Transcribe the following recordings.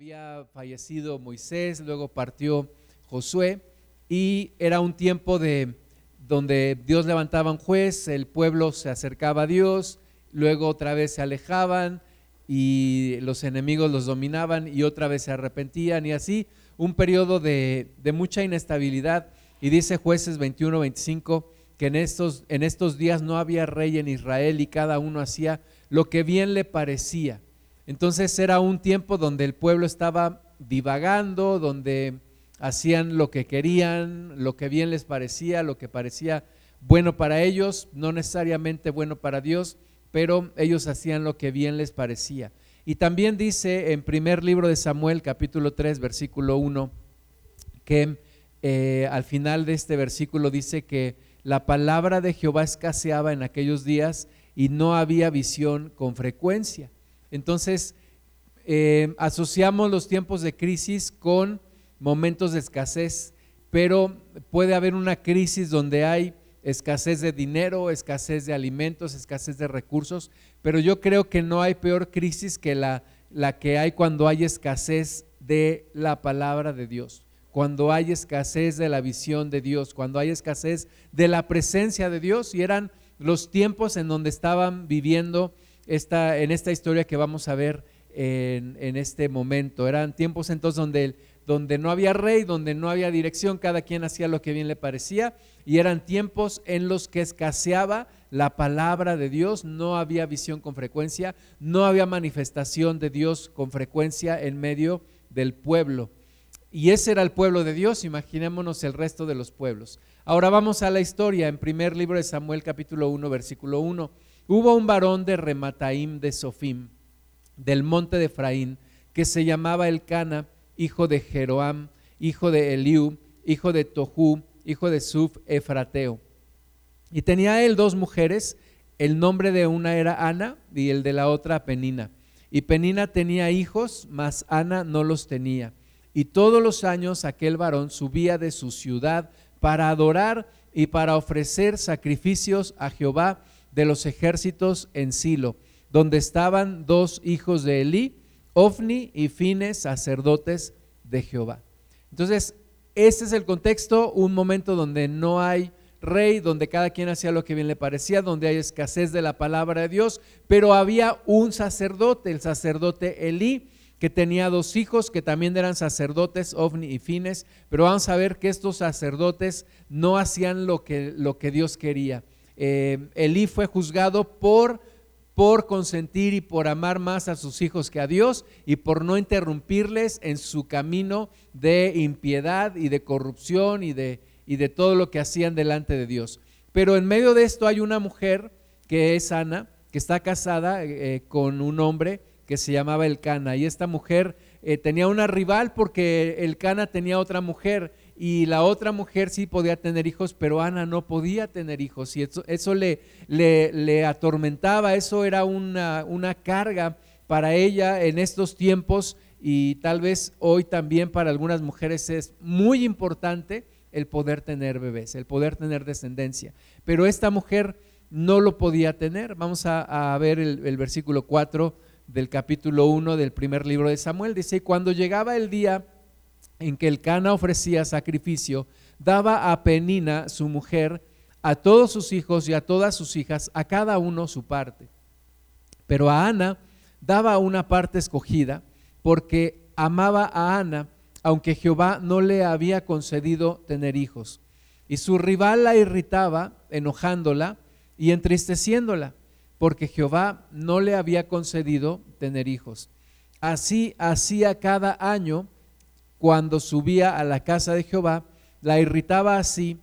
había fallecido Moisés, luego partió Josué y era un tiempo de donde Dios levantaba un juez, el pueblo se acercaba a Dios, luego otra vez se alejaban y los enemigos los dominaban y otra vez se arrepentían y así un periodo de, de mucha inestabilidad. Y dice jueces 21, 25 que en estos, en estos días no había rey en Israel y cada uno hacía lo que bien le parecía. Entonces era un tiempo donde el pueblo estaba divagando, donde hacían lo que querían, lo que bien les parecía, lo que parecía bueno para ellos, no necesariamente bueno para Dios, pero ellos hacían lo que bien les parecía. Y también dice en primer libro de Samuel, capítulo 3, versículo 1, que eh, al final de este versículo dice que la palabra de Jehová escaseaba en aquellos días y no había visión con frecuencia. Entonces, eh, asociamos los tiempos de crisis con momentos de escasez, pero puede haber una crisis donde hay escasez de dinero, escasez de alimentos, escasez de recursos, pero yo creo que no hay peor crisis que la, la que hay cuando hay escasez de la palabra de Dios, cuando hay escasez de la visión de Dios, cuando hay escasez de la presencia de Dios, y eran los tiempos en donde estaban viviendo en esta historia que vamos a ver en, en este momento. Eran tiempos entonces donde, donde no había rey, donde no había dirección, cada quien hacía lo que bien le parecía, y eran tiempos en los que escaseaba la palabra de Dios, no había visión con frecuencia, no había manifestación de Dios con frecuencia en medio del pueblo. Y ese era el pueblo de Dios, imaginémonos el resto de los pueblos. Ahora vamos a la historia, en primer libro de Samuel capítulo 1, versículo 1. Hubo un varón de Remataim de Sofim, del monte de Efraín, que se llamaba Elcana, hijo de Jeroam, hijo de Eliú, hijo de Tohu, hijo de Suf, Efrateo. Y tenía él dos mujeres, el nombre de una era Ana y el de la otra Penina. Y Penina tenía hijos, mas Ana no los tenía. Y todos los años aquel varón subía de su ciudad para adorar y para ofrecer sacrificios a Jehová de los ejércitos en Silo, donde estaban dos hijos de Elí, Ofni y Fines, sacerdotes de Jehová. Entonces, este es el contexto, un momento donde no hay rey, donde cada quien hacía lo que bien le parecía, donde hay escasez de la palabra de Dios, pero había un sacerdote, el sacerdote Elí, que tenía dos hijos que también eran sacerdotes, Ofni y Fines, pero vamos a ver que estos sacerdotes no hacían lo que, lo que Dios quería. Eh, Elí fue juzgado por, por consentir y por amar más a sus hijos que a Dios y por no interrumpirles en su camino de impiedad y de corrupción y de, y de todo lo que hacían delante de Dios. Pero en medio de esto hay una mujer que es Ana, que está casada eh, con un hombre que se llamaba Elcana y esta mujer eh, tenía una rival porque Elcana tenía otra mujer y la otra mujer sí podía tener hijos, pero Ana no podía tener hijos y eso, eso le, le, atormentaba, eso era una, una carga para ella en estos tiempos y tal vez hoy también para algunas mujeres es muy importante el poder tener bebés, el poder tener descendencia. Pero esta mujer no lo podía tener. Vamos a, ver el, versículo 4 del capítulo 1 del primer libro de Samuel. Dice, cuando llegaba el día en que el Cana ofrecía sacrificio, daba a Penina, su mujer, a todos sus hijos y a todas sus hijas, a cada uno su parte. Pero a Ana daba una parte escogida, porque amaba a Ana, aunque Jehová no le había concedido tener hijos. Y su rival la irritaba, enojándola y entristeciéndola, porque Jehová no le había concedido tener hijos. Así hacía cada año cuando subía a la casa de Jehová, la irritaba así,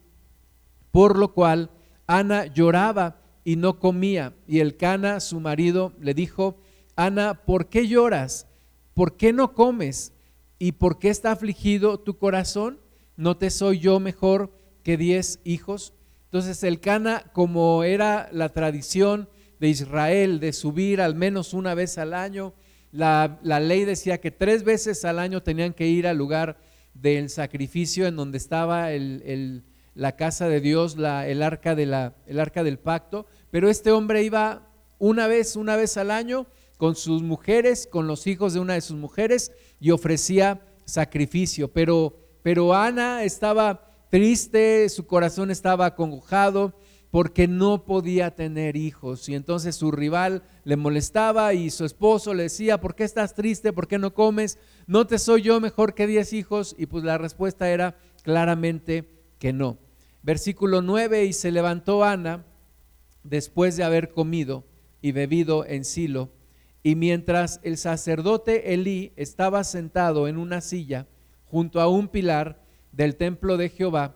por lo cual Ana lloraba y no comía. Y el Cana, su marido, le dijo, Ana, ¿por qué lloras? ¿Por qué no comes? ¿Y por qué está afligido tu corazón? ¿No te soy yo mejor que diez hijos? Entonces el Cana, como era la tradición de Israel de subir al menos una vez al año, la, ley decía que tres veces al año tenían que ir al lugar del sacrificio en donde estaba la casa de Dios, el, arca la, el arca del pacto, pero este hombre iba una vez, una vez al año con sus mujeres, con los hijos de una de sus mujeres y ofrecía sacrificio. Pero, pero Ana estaba triste, su corazón estaba acongojado porque no podía tener hijos. Y entonces su rival le molestaba y su esposo le decía, ¿por qué estás triste? ¿Por qué no comes? ¿No te soy yo mejor que diez hijos? Y pues la respuesta era claramente que no. Versículo 9, y se levantó Ana después de haber comido y bebido en Silo, y mientras el sacerdote Elí estaba sentado en una silla junto a un pilar del templo de Jehová,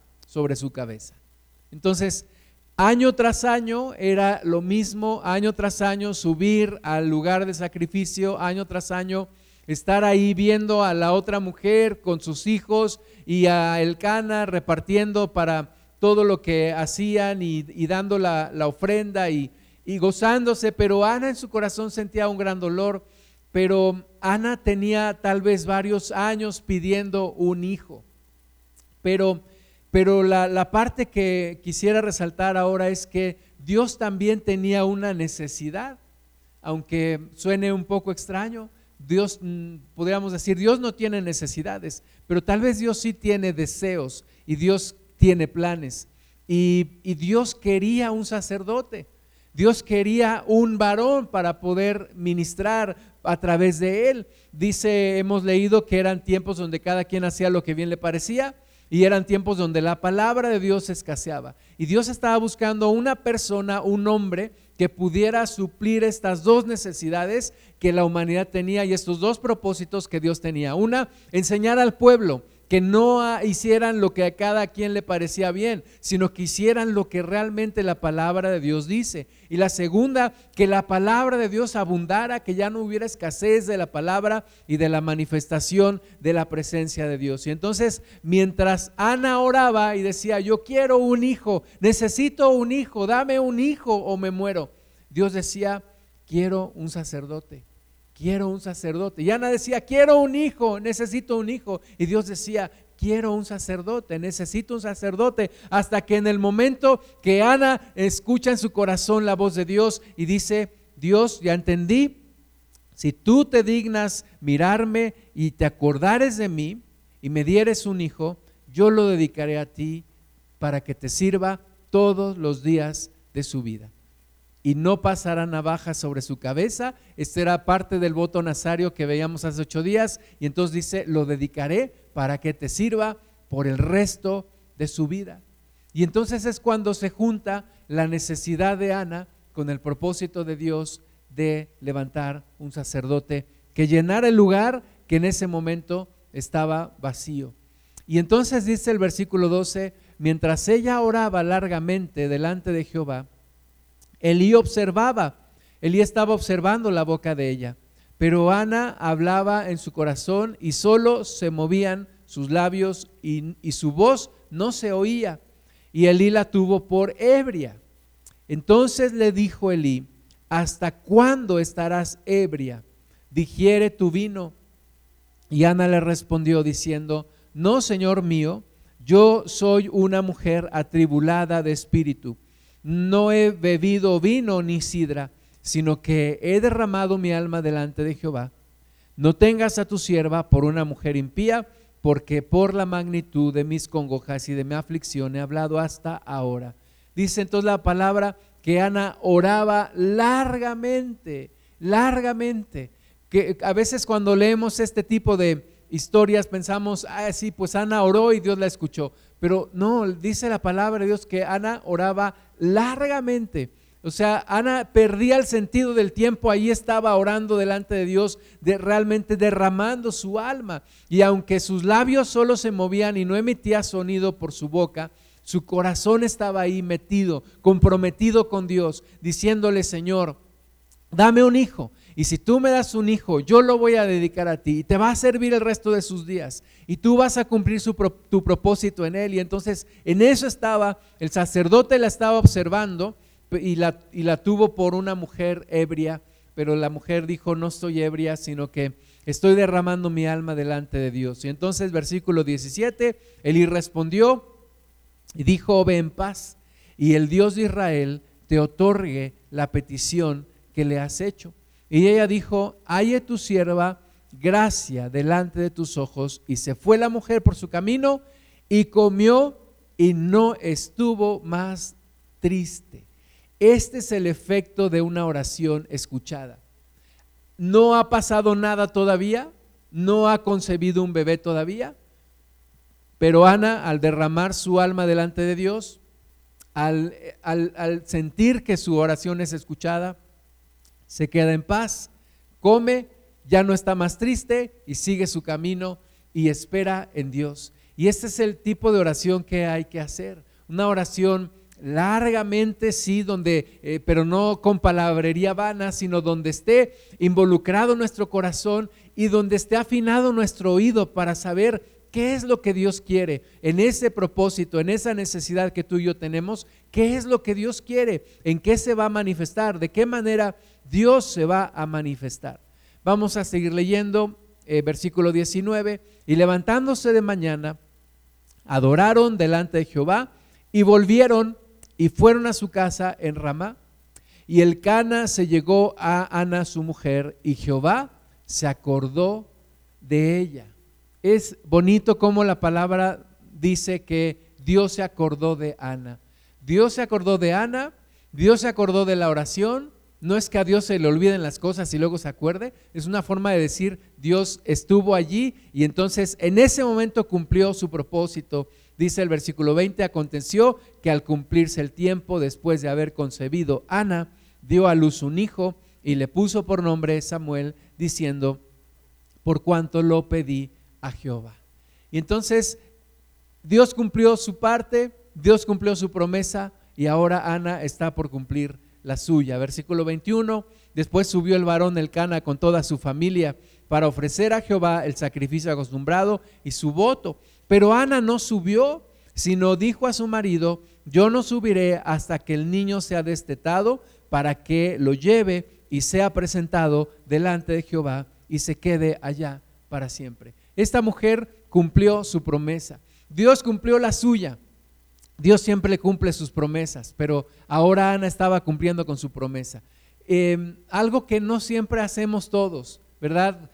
sobre su cabeza. Entonces, año tras año era lo mismo, año tras año subir al lugar de sacrificio, año tras año estar ahí viendo a la otra mujer con sus hijos y a Elcana repartiendo para todo lo que hacían y, dando la, ofrenda y, y gozándose, pero Ana en su corazón sentía un gran dolor, pero Ana tenía tal vez varios años pidiendo un hijo, pero pero la, parte que quisiera resaltar ahora es que Dios también tenía una necesidad, aunque suene un poco extraño. Dios, mm, podríamos decir, Dios no tiene necesidades, pero tal vez Dios sí tiene deseos y Dios tiene planes. Y, y, Dios quería un sacerdote, Dios quería un varón para poder ministrar a través de él. Dice, hemos leído que eran tiempos donde cada quien hacía lo que bien le parecía y eran tiempos donde la palabra de Dios escaseaba. Y Dios estaba buscando una persona, un hombre, que pudiera suplir estas dos necesidades que la humanidad tenía y estos dos propósitos que Dios tenía. Una, enseñar al pueblo que no hicieran lo que a cada quien le parecía bien, sino que hicieran lo que realmente la palabra de Dios dice. Y la segunda, que la palabra de Dios abundara, que ya no hubiera escasez de la palabra y de la manifestación de la presencia de Dios. Y entonces, mientras Ana oraba y decía, yo quiero un hijo, necesito un hijo, dame un hijo o me muero, Dios decía, quiero un sacerdote quiero un sacerdote. Y Ana decía, quiero un hijo, necesito un hijo. Y Dios decía, quiero un sacerdote, necesito un sacerdote. Hasta que en el momento que Ana escucha en su corazón la voz de Dios y dice, Dios, ya entendí, si tú te dignas mirarme y te acordares de mí y me dieres un hijo, yo lo dedicaré a ti para que te sirva todos los días de su vida y no pasará navaja sobre su cabeza. Este era parte del voto nazario que veíamos hace ocho días. Y entonces dice, lo dedicaré para que te sirva por el resto de su vida. Y entonces es cuando se junta la necesidad de Ana con el propósito de Dios de levantar un sacerdote que llenara el lugar que en ese momento estaba vacío. Y entonces dice el versículo 12, mientras ella oraba largamente delante de Jehová, Elí observaba, Elí estaba observando la boca de ella, pero Ana hablaba en su corazón y solo se movían sus labios y, su voz no se oía. Y Elí la tuvo por ebria. Entonces le dijo Elí, ¿hasta cuándo estarás ebria? Digiere tu vino. Y Ana le respondió diciendo, no, Señor mío, yo soy una mujer atribulada de espíritu no he bebido vino ni sidra, sino que he derramado mi alma delante de Jehová. No tengas a tu sierva por una mujer impía, porque por la magnitud de mis congojas y de mi aflicción he hablado hasta ahora. Dice entonces la palabra que Ana oraba largamente, largamente. Que a veces cuando leemos este tipo de historias pensamos, ah, sí, pues Ana oró y Dios la escuchó. Pero no, dice la palabra de Dios que Ana oraba largamente. O sea, Ana perdía el sentido del tiempo, ahí estaba orando delante de Dios, realmente derramando su alma. Y aunque sus labios solo se movían y no emitía sonido por su boca, su corazón estaba ahí metido, comprometido con Dios, diciéndole, Señor, dame un hijo. Y si tú me das un hijo, yo lo voy a dedicar a ti y te va a servir el resto de sus días. Y tú vas a cumplir tu propósito en él. Y entonces en eso estaba, el sacerdote la estaba observando y la, y la tuvo por una mujer ebria. Pero la mujer dijo, no estoy ebria, sino que estoy derramando mi alma delante de Dios. Y entonces versículo 17, Eli respondió y dijo, ve en paz y el Dios de Israel te otorgue la petición que le has hecho. Y ella dijo, halle tu sierva gracia delante de tus ojos. Y se fue la mujer por su camino y comió y no estuvo más triste. Este es el efecto de una oración escuchada. No ha pasado nada todavía, no ha concebido un bebé todavía, pero Ana, al derramar su alma delante de Dios, al, al sentir que su oración es escuchada, se queda en paz, come, ya no está más triste y sigue su camino y espera en Dios. Y este es el tipo de oración que hay que hacer. Una oración largamente, sí, donde, eh, pero no con palabrería vana, sino donde esté involucrado nuestro corazón y donde esté afinado nuestro oído para saber qué es lo que Dios quiere en ese propósito, en esa necesidad que tú y yo tenemos, qué es lo que Dios quiere, en qué se va a manifestar, de qué manera Dios se va a manifestar. Vamos a seguir leyendo eh, versículo 19. Y levantándose de mañana, adoraron delante de Jehová y volvieron y fueron a su casa en Ramá. Y el Cana se llegó a Ana, su mujer, y Jehová se acordó de ella. Es bonito como la palabra dice que Dios se acordó de Ana. Dios se acordó de Ana, Dios se acordó de la oración, no es que a Dios se le olviden las cosas y luego se acuerde, es una forma de decir Dios estuvo allí y entonces en ese momento cumplió su propósito. Dice el versículo 20, aconteció que al cumplirse el tiempo después de haber concebido, Ana dio a luz un hijo y le puso por nombre Samuel, diciendo, por cuanto lo pedí a Jehová. Y entonces Dios cumplió su parte, Dios cumplió su promesa y ahora Ana está por cumplir la suya. Versículo 21, después subió el varón el Cana con toda su familia para ofrecer a Jehová el sacrificio acostumbrado y su voto. Pero Ana no subió, sino dijo a su marido, yo no subiré hasta que el niño sea destetado para que lo lleve y sea presentado delante de Jehová y se quede allá para siempre. Esta mujer cumplió su promesa. Dios cumplió la suya. Dios siempre cumple sus promesas, pero ahora Ana estaba cumpliendo con su promesa. Em, algo que no siempre hacemos todos, ¿verdad?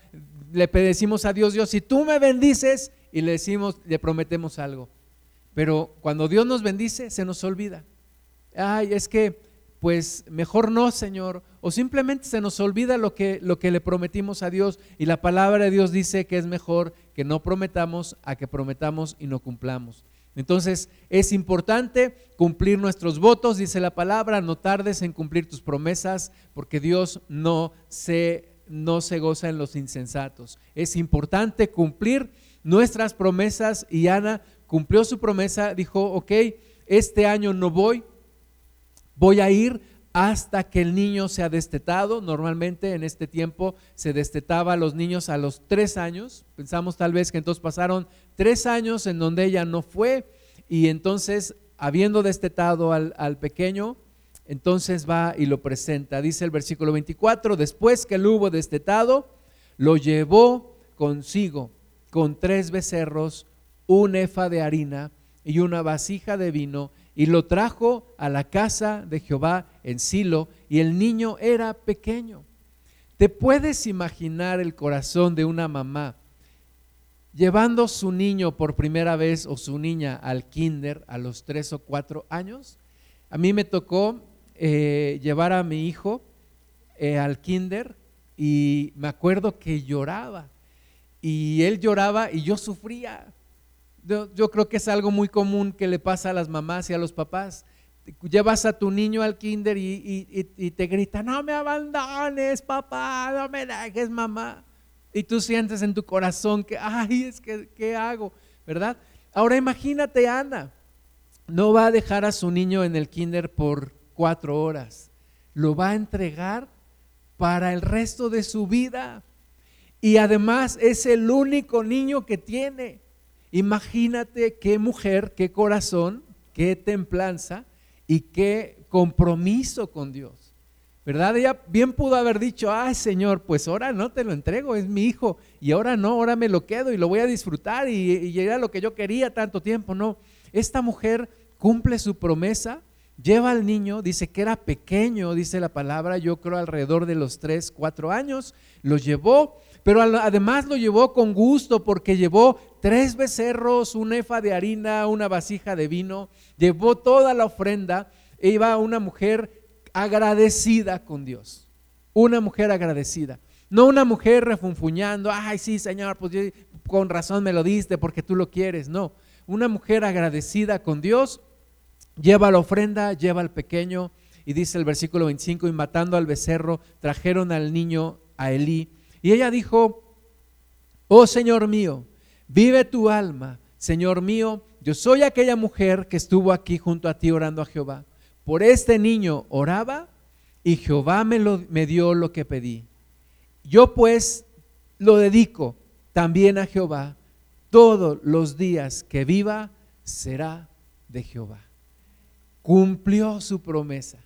Le pedimos a Dios, Dios, si tú me bendices, y le decimos, le prometemos algo. Pero cuando Dios nos bendice, se nos olvida. Ay, es que, pues mejor no, Señor. O simplemente se nos olvida lo que, lo que le prometimos a Dios. Y la palabra de Dios dice que es mejor que no prometamos a que prometamos y no cumplamos. Entonces es importante cumplir nuestros votos, dice la palabra, no tardes en cumplir tus promesas, porque Dios no se, no se goza en los insensatos. Es importante cumplir nuestras promesas y Ana cumplió su promesa, dijo, ok, este año no voy, voy a ir hasta que el niño sea destetado. Normalmente en este tiempo se destetaba a los niños a los tres años. Pensamos tal vez que entonces pasaron tres años en donde ella no fue y entonces, habiendo destetado al, al pequeño, entonces va y lo presenta. Dice el versículo 24, después que lo hubo destetado, lo llevó consigo con tres becerros, un efa de harina y una vasija de vino y lo trajo a la casa de Jehová en Silo, y el niño era pequeño. ¿Te puedes imaginar el corazón de una mamá llevando su niño por primera vez o su niña al kinder a los tres o cuatro años? A mí me tocó eh, llevar a mi hijo eh, al kinder y me acuerdo que lloraba. Y él lloraba y yo sufría yo, creo que es algo muy común que le pasa a las mamás y a los papás. Llevas a tu niño al kinder y, te grita, no me abandones, papá, no me dejes, mamá. Y tú sientes en tu corazón que, ay, es que, ¿qué hago? ¿Verdad? Ahora imagínate, Ana, no va a dejar a su niño en el kinder por cuatro horas, lo va a entregar para el resto de su vida. Y además es el único niño que tiene. Imagínate qué mujer, qué corazón, qué templanza y qué compromiso con Dios. ¿Verdad? Ella bien pudo haber dicho, ay Señor, pues ahora no te lo entrego, es mi hijo, y ahora no, ahora me lo quedo y lo voy a disfrutar y, y era lo que yo quería tanto tiempo. No, esta mujer cumple su promesa, lleva al niño, dice que era pequeño, dice la palabra, yo creo alrededor de los 3, 4 años, lo llevó, pero además lo llevó con gusto porque llevó tres becerros, un efa de harina, una vasija de vino, llevó toda la ofrenda, e iba una mujer agradecida con Dios. Una mujer agradecida. No una mujer refunfuñando, ay, sí, Señor, pues con razón me lo diste porque tú lo quieres. No, una mujer agradecida con Dios, lleva la ofrenda, lleva al pequeño, y dice el versículo 25, y matando al becerro, trajeron al niño a Elí. Y ella dijo, oh Señor mío, vive tu alma, Señor mío, yo soy aquella mujer que estuvo aquí junto a ti orando a Jehová. Por este niño oraba y Jehová me, lo, me dio lo que pedí. Yo pues lo dedico también a Jehová. Todos los días que viva será de Jehová. Cumplió su promesa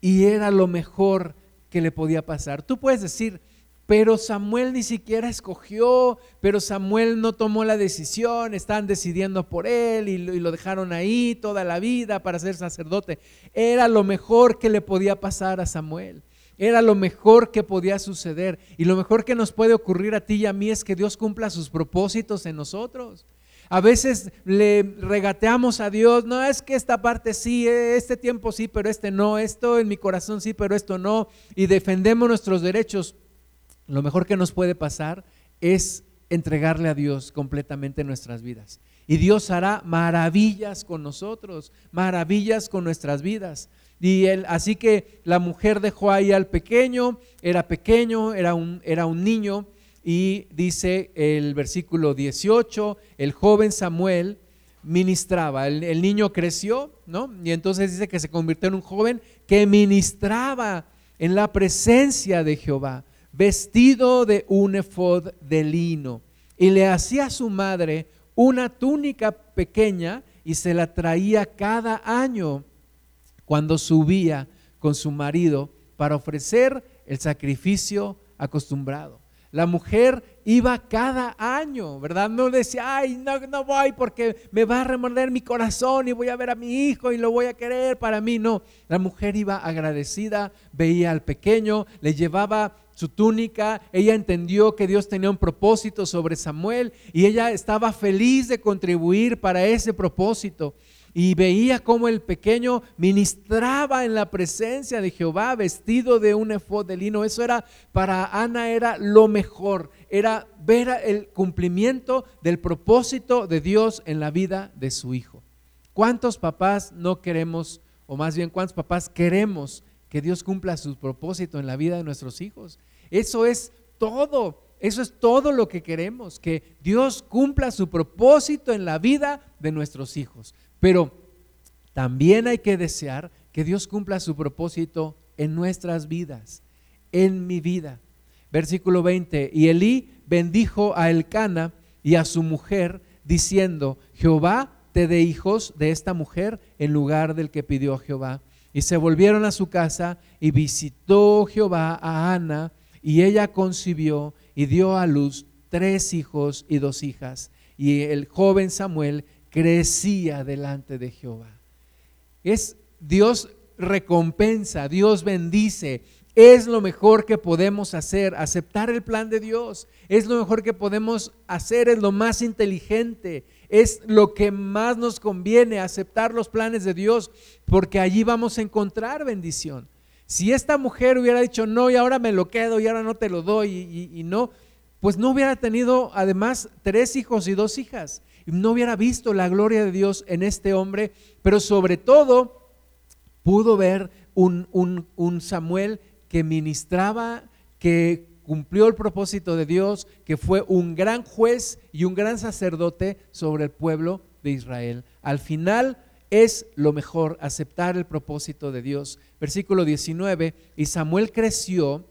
y era lo mejor que le podía pasar. Tú puedes decir, pero Samuel ni siquiera escogió, pero Samuel no tomó la decisión, están decidiendo por él y lo, dejaron ahí toda la vida para ser sacerdote. Era lo mejor que le podía pasar a Samuel. Era lo mejor que podía suceder. Y lo mejor que nos puede ocurrir a ti y a mí es que Dios cumpla sus propósitos en nosotros. A veces le regateamos a Dios, no es que esta parte sí, este tiempo sí, pero este no, esto en mi corazón sí, pero esto no, y defendemos nuestros derechos lo mejor que nos puede pasar es entregarle a Dios completamente nuestras vidas. Y Dios hará maravillas con nosotros, maravillas con nuestras vidas. Y así que la mujer dejó ahí al pequeño, era pequeño, era un, era un niño, y dice el versículo 18, el joven Samuel ministraba, el, el, niño creció, ¿no? Y entonces dice que se convirtió en un joven que ministraba en la presencia de Jehová vestido de un efod de lino, y le hacía a su madre una túnica pequeña y se la traía cada año cuando subía con su marido para ofrecer el sacrificio acostumbrado. La mujer iba cada año, ¿verdad? No decía, ay, no, no voy porque me va a remorder mi corazón y voy a ver a mi hijo y lo voy a querer para mí. No, la mujer iba agradecida, veía al pequeño, le llevaba su túnica, ella entendió que Dios tenía un propósito sobre Samuel y ella estaba feliz de contribuir para ese propósito. Y veía cómo el pequeño ministraba en la presencia de Jehová vestido de un efod de lino. Eso era para Ana era lo mejor, era ver el cumplimiento del propósito de Dios en la vida de su hijo. ¿Cuántos papás no queremos, o más bien cuántos papás queremos que Dios cumpla su propósito en la vida de nuestros hijos. Eso es todo, eso es todo lo que queremos, que Dios cumpla su propósito en la vida de nuestros hijos. Pero también hay que desear que Dios cumpla su propósito en nuestras vidas, en mi vida. Versículo 20, y Elí bendijo a Elcana y a su mujer, diciendo, Jehová te dé hijos de esta mujer en lugar del que pidió Jehová. Y se volvieron a su casa y visitó Jehová a Ana y ella concibió y dio a luz tres hijos y dos hijas. Y el joven Samuel crecía delante de Jehová. Es Dios recompensa, Dios bendice. Es lo mejor que podemos hacer, aceptar el plan de Dios. Es lo mejor que podemos hacer, es lo más inteligente es lo que más nos conviene, aceptar los planes de Dios, porque allí vamos a encontrar bendición. Si esta mujer hubiera dicho no y ahora me lo quedo y ahora no te lo doy y, no, pues no hubiera tenido además tres hijos y dos hijas. No hubiera visto la gloria de Dios en este hombre, pero sobre todo pudo ver un, un, un Samuel que ministraba, que cumplió el propósito de Dios, que fue un gran juez y un gran sacerdote sobre el pueblo de Israel. Al final es lo mejor, aceptar el propósito de Dios. Versículo 19, y Samuel creció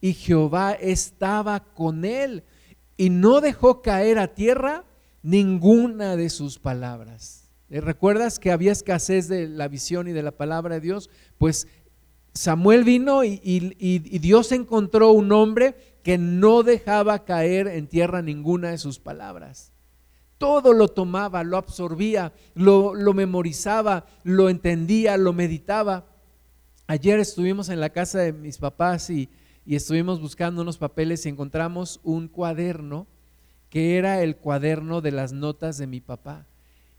y Jehová estaba con él y no dejó caer a tierra ninguna de sus palabras. Eh, ¿Recuerdas que había escasez de la visión y de la palabra de Dios? Pues Samuel vino y, Dios encontró un hombre que no dejaba caer en tierra ninguna de sus palabras. Todo lo tomaba, lo absorbía, lo, lo memorizaba, lo entendía, lo meditaba. Ayer estuvimos en la casa de mis papás y, y estuvimos buscando unos papeles y encontramos un cuaderno que era el cuaderno de las notas de mi papá.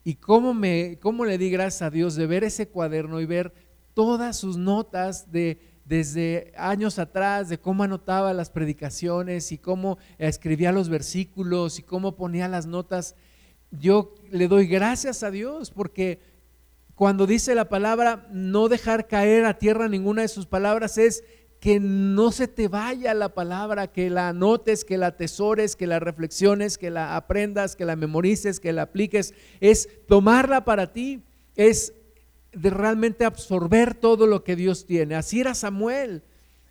Y cómo, me, cómo le di gracias a Dios de ver ese cuaderno y ver todas sus notas de desde años atrás, de cómo anotaba las predicaciones y cómo escribía los versículos y cómo ponía las notas. Yo le doy gracias a Dios porque cuando dice la palabra no dejar caer a tierra ninguna de sus palabras es que no se te vaya la palabra, que la anotes, que la atesores, que la reflexiones, que la aprendas, que la memorices, que la apliques. Es tomarla para ti, es de realmente absorber todo lo que Dios tiene. Así era Samuel.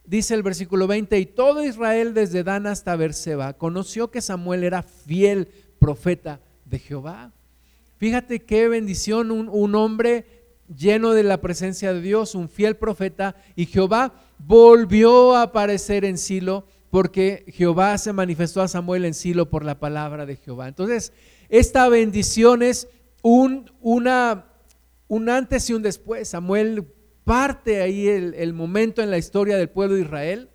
Dice el versículo 20, y todo Israel desde Dan hasta Berseba conoció que Samuel era fiel profeta de Jehová. Fíjate qué bendición un, un hombre lleno de la presencia de Dios, un fiel profeta, y Jehová volvió a aparecer en Silo porque Jehová se manifestó a Samuel en Silo por la palabra de Jehová. Entonces, esta bendición es un, una, un antes y un después. Samuel parte ahí el, el momento en la historia del pueblo de Israel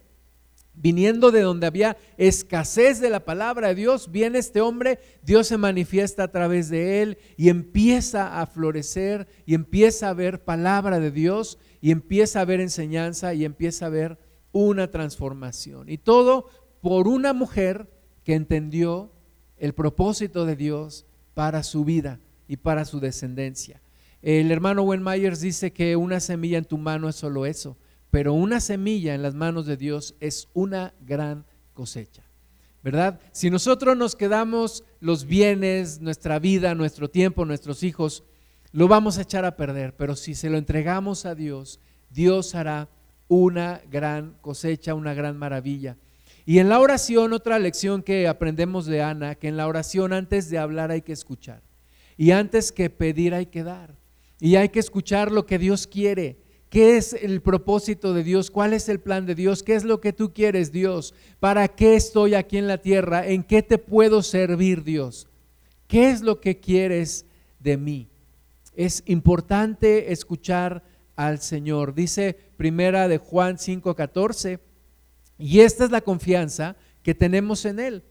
viniendo de donde había escasez de la palabra de Dios, viene este hombre, Dios se manifiesta a través de él y empieza a florecer y empieza a ver palabra de Dios y empieza a ver enseñanza y empieza a ver una transformación. Y todo por una mujer que entendió el propósito de Dios para su vida y para su descendencia. El hermano Wen Myers dice que una semilla en tu mano es solo eso pero una semilla en las manos de Dios es una gran cosecha. ¿Verdad? Si nosotros nos quedamos los bienes, nuestra vida, nuestro tiempo, nuestros hijos, lo vamos a echar a perder, pero si se lo entregamos a Dios, Dios hará una gran cosecha, una gran maravilla. Y en la oración, otra lección que aprendemos de Ana, que en la oración antes de hablar hay que escuchar. Y antes que pedir hay que dar. Y hay que escuchar lo que Dios quiere. ¿Qué es el propósito de Dios? ¿Cuál es el plan de Dios? ¿Qué es lo que tú quieres, Dios? ¿Para qué estoy aquí en la tierra? ¿En qué te puedo servir, Dios? ¿Qué es lo que quieres de mí? Es importante escuchar al Señor. Dice primera de Juan 5:14, y esta es la confianza que tenemos en Él,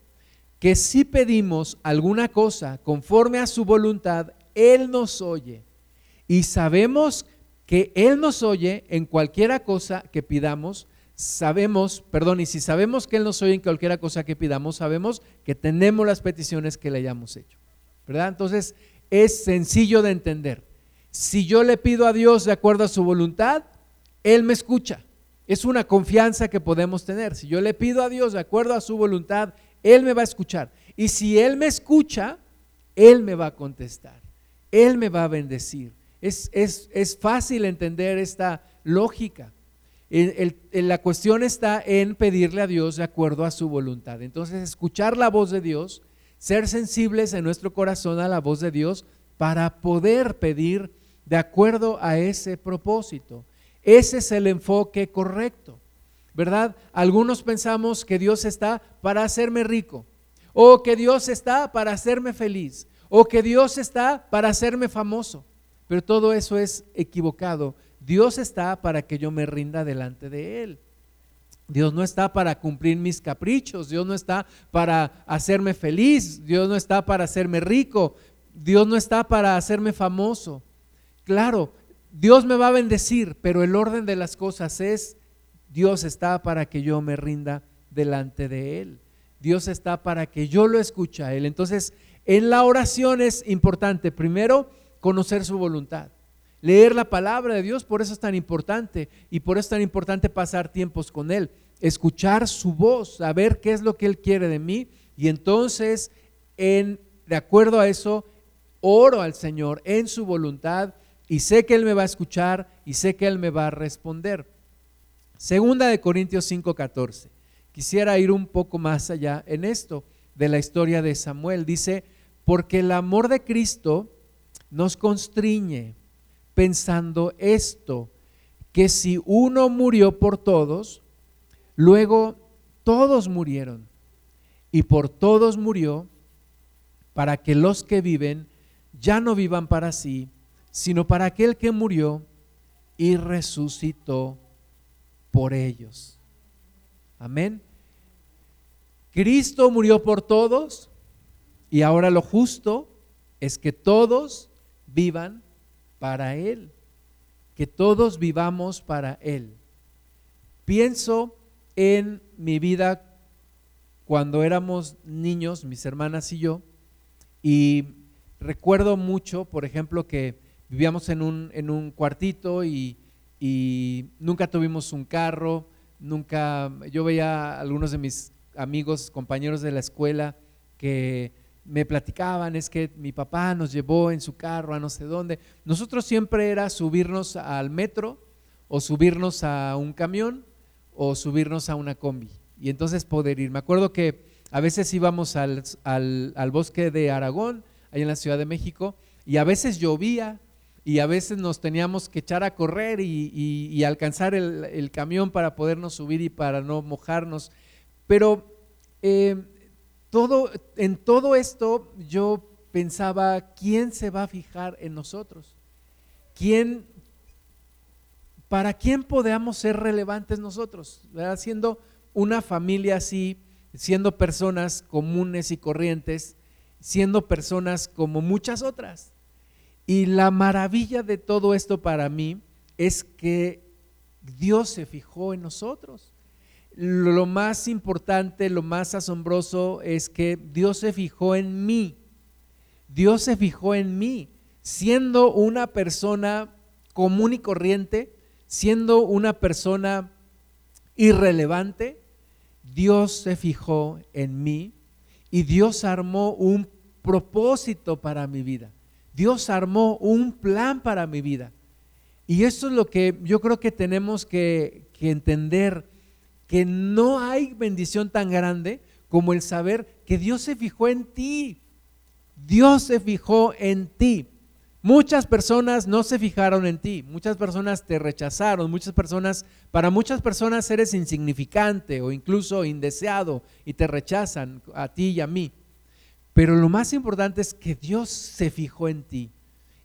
que si pedimos alguna cosa conforme a su voluntad, Él nos oye. Y sabemos que Él nos oye en cualquiera cosa que pidamos, sabemos, perdón, y si sabemos que Él nos oye en cualquiera cosa que pidamos, sabemos que tenemos las peticiones que le hayamos hecho. ¿Verdad? Entonces, es sencillo de entender. Si yo le pido a Dios de acuerdo a su voluntad, Él me escucha. Es una confianza que podemos tener. Si yo le pido a Dios de acuerdo a su voluntad, Él me va a escuchar. Y si Él me escucha, Él me va a contestar. Él me va a bendecir. Es, fácil entender esta lógica. la cuestión está en pedirle a Dios de acuerdo a su voluntad. Entonces, escuchar la voz de Dios, ser sensibles en nuestro corazón a la voz de Dios para poder pedir de acuerdo a ese propósito. Ese es el enfoque correcto, ¿verdad? Algunos pensamos que Dios está para hacerme rico, o que Dios está para hacerme feliz, o que Dios está para hacerme famoso. Pero todo eso es equivocado. Dios está para que yo me rinda delante de Él. Dios no está para cumplir mis caprichos, Dios no está para hacerme feliz, Dios no está para hacerme rico, Dios no está para hacerme famoso. Claro, Dios me va a bendecir, pero el orden de las cosas es, Dios está para que yo me rinda delante de Él. Dios está para que yo lo escuche a Él. Entonces, en la oración es importante, primero, conocer su voluntad. Leer la palabra de Dios, por eso es tan importante y por eso es tan importante pasar tiempos con Él, escuchar su voz, saber qué es lo que Él quiere de mí y entonces, en, de acuerdo a eso, oro al Señor en su voluntad y sé que Él me va a escuchar y sé que Él me va a responder. Segunda de Corintios 5:14. quisiera ir un poco más allá en esto de la historia de Samuel. Dice, porque el amor de Cristo nos constriñe pensando esto, que si uno murió por todos, luego todos murieron. Y por todos murió para que los que viven ya no vivan para sí, sino para aquel que murió y resucitó por ellos. Amén. Cristo murió por todos y ahora lo justo es que todos vivan para Él, que todos vivamos para Él. Pienso en mi vida cuando éramos niños, mis hermanas y yo, y recuerdo mucho, por ejemplo, que vivíamos en un, en un cuartito y, y nunca tuvimos un carro, nunca, yo veía a algunos de mis amigos, compañeros de la escuela que me platicaban, es que mi papá nos llevó en su carro a no sé dónde. Nosotros siempre era subirnos al metro o subirnos a un camión o subirnos a una combi y entonces poder ir. Me acuerdo que a veces íbamos al, al, bosque de Aragón, ahí en la Ciudad de México, y a veces llovía y a veces nos teníamos que echar a correr y, alcanzar el, camión para podernos subir y para no mojarnos. Pero eh, todo, en todo esto yo pensaba, ¿quién se va a fijar en nosotros? ¿Quién, ¿Para quién podamos ser relevantes nosotros? Siendo una familia así, siendo personas comunes y corrientes, siendo personas como muchas otras. Y la maravilla de todo esto para mí es que Dios se fijó en nosotros. Lo más importante, lo más asombroso es que Dios se fijó en mí. Dios se fijó en mí, siendo una persona común y corriente, siendo una persona irrelevante, Dios se fijó en mí y Dios armó un propósito para mi vida. Dios armó un plan para mi vida. Y eso es lo que yo creo que tenemos que, entender, que no hay bendición tan grande como el saber que Dios se fijó en ti. Dios se fijó en ti. Muchas personas no se fijaron en ti, muchas personas te rechazaron, muchas personas, para muchas personas eres insignificante o incluso indeseado y te rechazan a ti y a mí. Pero lo más importante es que Dios se fijó en ti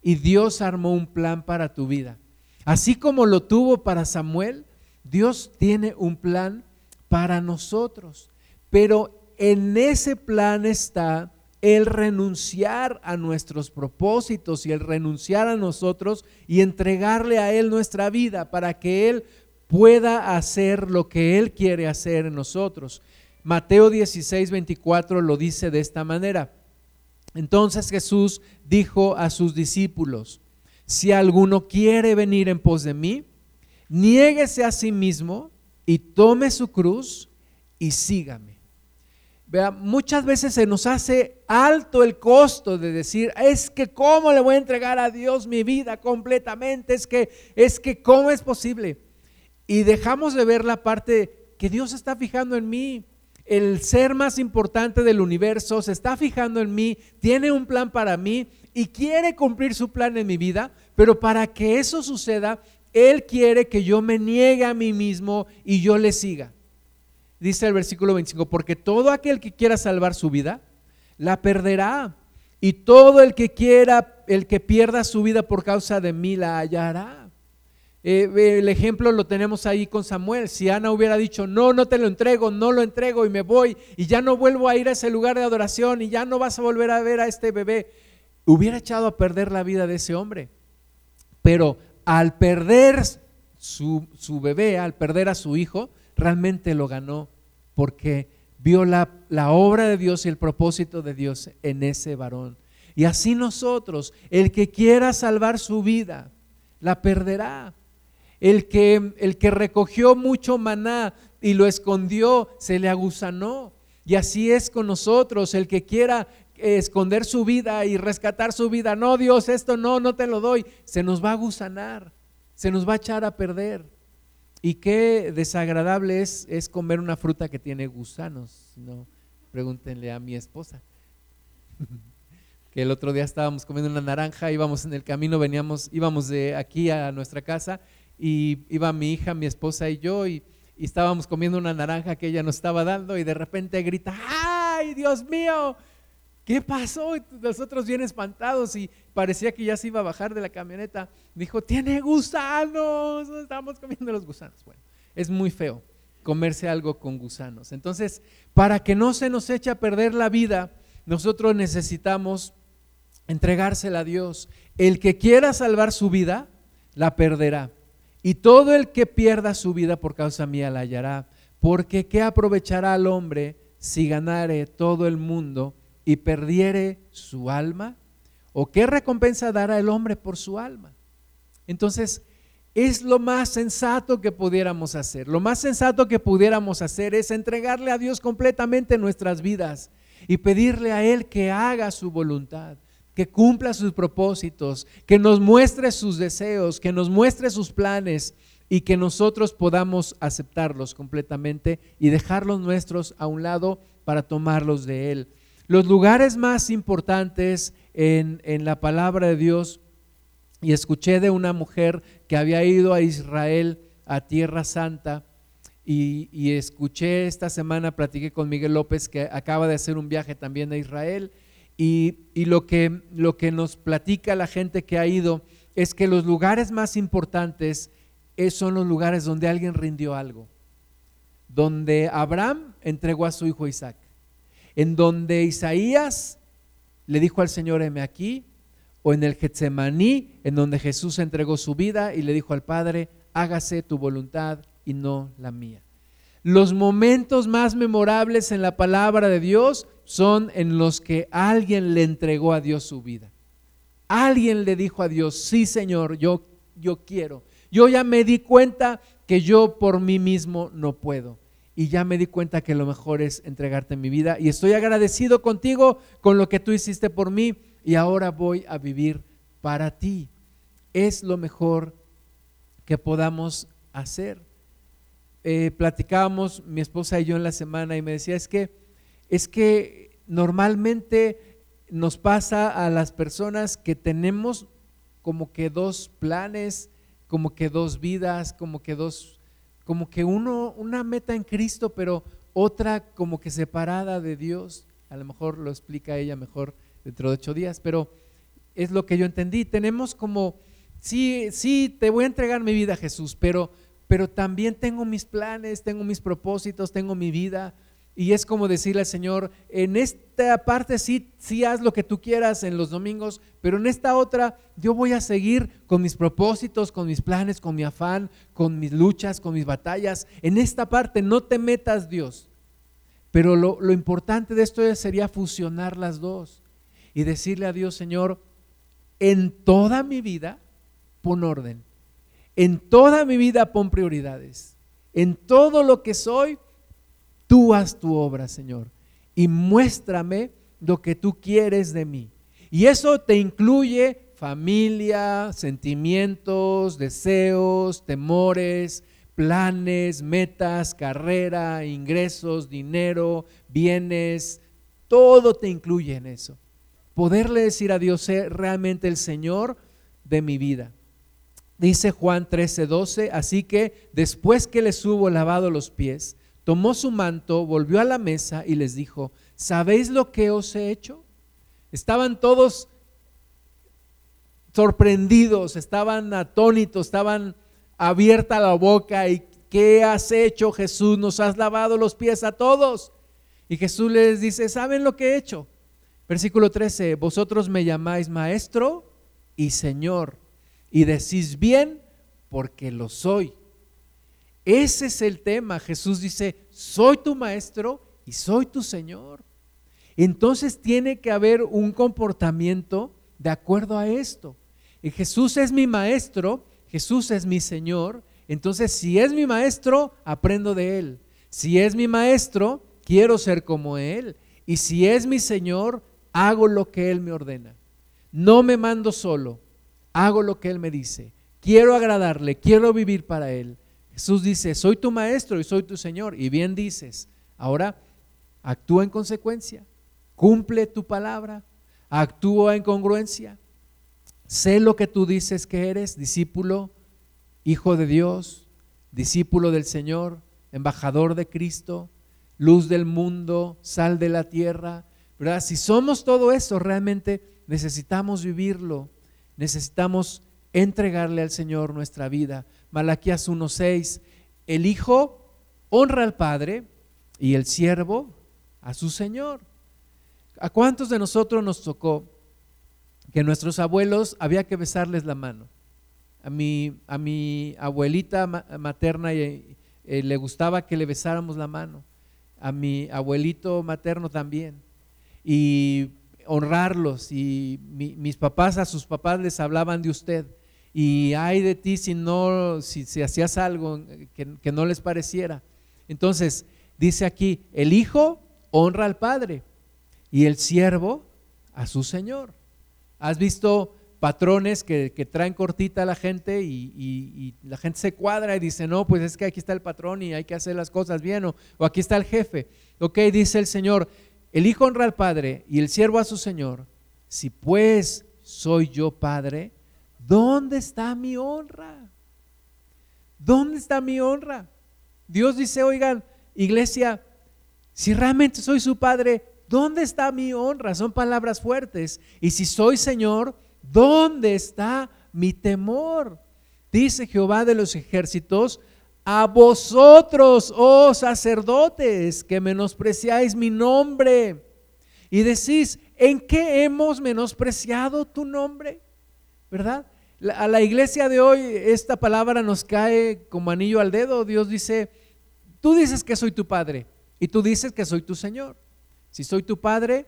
y Dios armó un plan para tu vida. Así como lo tuvo para Samuel, Dios tiene un plan para nosotros. Pero en ese plan está el renunciar a nuestros propósitos y el renunciar a nosotros y entregarle a Él nuestra vida para que Él pueda hacer lo que Él quiere hacer en nosotros. Mateo 16, 24 lo dice de esta manera. Entonces Jesús dijo a sus discípulos, si alguno quiere venir en pos de mí, niéguese a sí mismo y tome su cruz y sígame. Vea, muchas veces se nos hace alto el costo de decir, es que cómo le voy a entregar a Dios mi vida completamente, es que, es que cómo es posible. Y dejamos de ver la parte que Dios está fijando en mí. El ser más importante del universo se está fijando en mí, tiene un plan para mí y quiere cumplir su plan en mi vida, pero para que eso suceda, Él quiere que yo me niegue a mí mismo y yo le siga dice el versículo 25, porque todo aquel que quiera salvar su vida, la perderá. Y todo el que quiera, el que pierda su vida por causa de mí, la hallará. Eh, el ejemplo lo tenemos ahí con Samuel. Si Ana hubiera dicho, no, no te lo entrego, no lo entrego y me voy y ya no vuelvo a ir a ese lugar de adoración y ya no vas a volver a ver a este bebé, hubiera echado a perder la vida de ese hombre. Pero al perder su, su bebé, al perder a su hijo, realmente lo ganó porque vio la, la, obra de Dios y el propósito de Dios en ese varón. Y así nosotros, el que quiera salvar su vida, la perderá. El que, el que recogió mucho maná y lo escondió, se le agusanó. Y así es con nosotros, el que quiera esconder su vida y rescatar su vida, no Dios, esto no, no te lo doy, se nos va a gusanar, se nos va a echar a perder. Y qué desagradable es, es comer una fruta que tiene gusanos. No, pregúntenle a mi esposa. que el otro día estábamos comiendo una naranja, íbamos en el camino, veníamos, íbamos de aquí a nuestra casa y iba mi hija, mi esposa y yo y, y estábamos comiendo una naranja que ella nos estaba dando y de repente grita, ¡ay, Dios mío! ¿Qué pasó? Y nosotros bien espantados y parecía que ya se iba a bajar de la camioneta. Dijo, tiene gusanos, estamos comiendo los gusanos. Bueno, es muy feo comerse algo con gusanos. Entonces, para que no se nos eche a perder la vida, nosotros necesitamos entregársela a Dios. El que quiera salvar su vida, la perderá. Y todo el que pierda su vida por causa mía la hallará. Porque ¿qué aprovechará al hombre si ganare todo el mundo y perdiere su alma? ¿O qué recompensa dará el hombre por su alma? Entonces, es lo más sensato que pudiéramos hacer. Lo más sensato que pudiéramos hacer es entregarle a Dios completamente nuestras vidas y pedirle a Él que haga su voluntad que cumpla sus propósitos, que nos muestre sus deseos, que nos muestre sus planes y que nosotros podamos aceptarlos completamente y dejarlos nuestros a un lado para tomarlos de Él. Los lugares más importantes en, en la palabra de Dios, y escuché de una mujer que había ido a Israel, a Tierra Santa, y, y, escuché esta semana, platiqué con Miguel López, que acaba de hacer un viaje también a Israel, y, lo, que, lo que nos platica la gente que ha ido es que los lugares más importantes son los lugares donde alguien rindió algo. Donde Abraham entregó a su hijo Isaac. En donde Isaías le dijo al Señor, heme aquí. O en el Getsemaní, en donde Jesús entregó su vida y le dijo al Padre, hágase tu voluntad y no la mía. Los momentos más memorables en la palabra de Dios son en los que alguien le entregó a Dios su vida. Alguien le dijo a Dios, sí Señor, yo, yo quiero. Yo ya me di cuenta que yo por mí mismo no puedo. Y ya me di cuenta que lo mejor es entregarte mi vida. Y estoy agradecido contigo con lo que tú hiciste por mí. Y ahora voy a vivir para ti. Es lo mejor que podamos hacer. Eh, platicábamos mi esposa y yo en la semana y me decía, es que es que normalmente nos pasa a las personas que tenemos como que dos planes, como que dos vidas, como que dos, como que uno, una meta en Cristo, pero otra como que separada de Dios. A lo mejor lo explica ella mejor dentro de ocho días, pero es lo que yo entendí. Tenemos como, sí, sí, te voy a entregar mi vida, Jesús, pero, pero también tengo mis planes, tengo mis propósitos, tengo mi vida y es como decirle al Señor, en esta parte sí, haz lo que tú quieras en los domingos, pero en esta otra yo voy a seguir con mis propósitos, con mis planes, con mi afán, con mis luchas, con mis batallas. En esta parte no te metas Dios. Pero lo, lo importante de esto sería fusionar las dos y decirle a Dios, Señor, en toda mi vida pon orden. En toda mi vida pon prioridades. En todo lo que soy, Tú haz tu obra, Señor, y muéstrame lo que tú quieres de mí. Y eso te incluye familia, sentimientos, deseos, temores, planes, metas, carrera, ingresos, dinero, bienes, todo te incluye en eso. Poderle decir a Dios, ser realmente el Señor de mi vida. Dice Juan 13, 12, así que después que les hubo lavado los pies, tomó su manto, volvió a la mesa y les dijo, ¿sabéis lo que os he hecho? Estaban todos sorprendidos, estaban atónitos, estaban abierta la boca y ¿qué has hecho Jesús? Nos has lavado los pies a todos. Y Jesús les dice, ¿saben lo que he hecho? Versículo 13, vosotros me llamáis maestro y Señor y decís bien porque lo soy. Ese es el tema. Jesús dice, soy tu maestro y soy tu Señor. Entonces tiene que haber un comportamiento de acuerdo a esto. Y Jesús es mi maestro, Jesús es mi Señor. Entonces, si es mi maestro, aprendo de Él. Si es mi maestro, quiero ser como Él. Y si es mi Señor, hago lo que Él me ordena. No me mando solo, hago lo que Él me dice. Quiero agradarle, quiero vivir para Él. Jesús dice, soy tu maestro y soy tu Señor. Y bien dices, ahora actúa en consecuencia, cumple tu palabra, actúa en congruencia. Sé lo que tú dices que eres, discípulo, hijo de Dios, discípulo del Señor, embajador de Cristo, luz del mundo, sal de la tierra. ¿verdad? Si somos todo eso, realmente necesitamos vivirlo, necesitamos entregarle al Señor nuestra vida. Malaquías 1:6, el Hijo honra al Padre y el siervo a su Señor. ¿A cuántos de nosotros nos tocó que nuestros abuelos había que besarles la mano? A mi, a mi abuelita materna eh, eh, le gustaba que le besáramos la mano, a mi abuelito materno también, y honrarlos, y mis papás a sus papás les hablaban de usted, y ay de ti si no, si, hacías algo que, que no les pareciera. Entonces, dice aquí, el hijo honra al padre y el siervo a su señor. ¿Has visto patrones que, traen cortita a la gente y, la gente se cuadra y dice, no, pues es que aquí está el patrón y hay que hacer las cosas bien, o, o aquí está el jefe. Ok, dice el Señor, el hijo honra al padre y el siervo a su señor. Si pues soy yo padre, ¿dónde está mi honra? ¿Dónde está mi honra? Dios dice, oigan, iglesia, si realmente soy su padre, ¿dónde está mi honra? Son palabras fuertes. Y si soy Señor, ¿dónde está mi temor? Dice Jehová de los ejércitos, a vosotros, oh sacerdotes, que menospreciáis mi nombre. Y decís, ¿en qué hemos menospreciado tu nombre? ¿Verdad? A la iglesia de hoy esta palabra nos cae como anillo al dedo. Dios dice, tú dices que soy tu padre y tú dices que soy tu Señor. Si soy tu padre,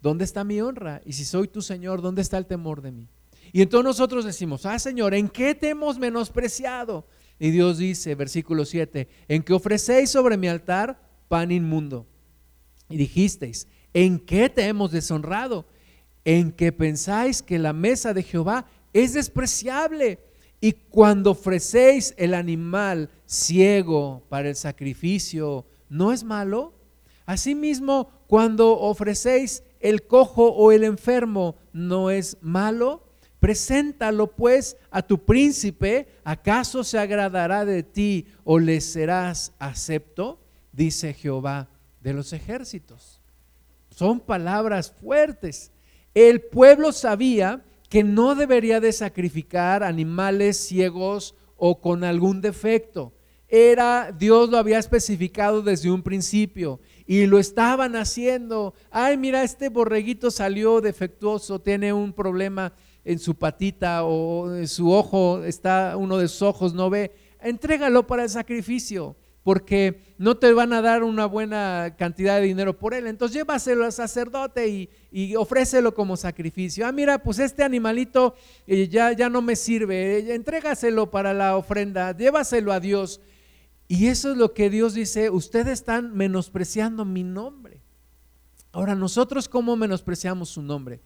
¿dónde está mi honra? Y si soy tu Señor, ¿dónde está el temor de mí? Y entonces nosotros decimos, ah Señor, ¿en qué te hemos menospreciado? Y Dios dice, versículo 7, en que ofrecéis sobre mi altar pan inmundo. Y dijisteis, ¿en qué te hemos deshonrado? En que pensáis que la mesa de Jehová es despreciable. Y cuando ofrecéis el animal ciego para el sacrificio, ¿no es malo? Asimismo, cuando ofrecéis el cojo o el enfermo, ¿no es malo? Preséntalo pues a tu príncipe, ¿acaso se agradará de ti o le serás acepto? Dice Jehová de los ejércitos. Son palabras fuertes. El pueblo sabía que no debería de sacrificar animales ciegos o con algún defecto. Era Dios lo había especificado desde un principio y lo estaban haciendo. Ay, mira, este borreguito salió defectuoso, tiene un problema en su patita o en su ojo, está uno de sus ojos, no ve. Entrégalo para el sacrificio, porque no te van a dar una buena cantidad de dinero por él. Entonces llévaselo al sacerdote y, y ofrécelo como sacrificio. Ah, mira, pues este animalito eh, ya, ya no me sirve, eh, entrégaselo para la ofrenda, llévaselo a Dios. Y eso es lo que Dios dice, ustedes están menospreciando mi nombre. Ahora, nosotros cómo menospreciamos su nombre?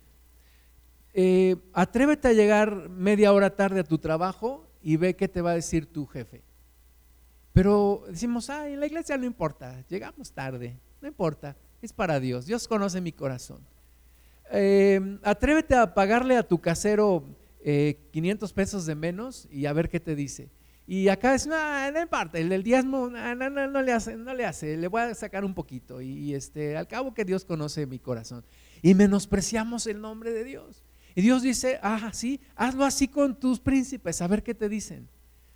Eh, atrévete a llegar media hora tarde a tu trabajo y ve qué te va a decir tu jefe. Pero decimos, ay, en la iglesia no importa, llegamos tarde, no importa, es para Dios, Dios conoce mi corazón. Eh, atrévete a pagarle a tu casero 500 eh, pesos de menos y a ver qué te dice. Y acá es, no, no importa, el del diezmo, no, no, no, le hace, no le hace, le voy a sacar un poquito. Y, este, al cabo que Dios conoce mi corazón. Y menospreciamos el nombre de Dios. Y Dios dice, ah, sí, hazlo así con tus príncipes, a ver qué te dicen.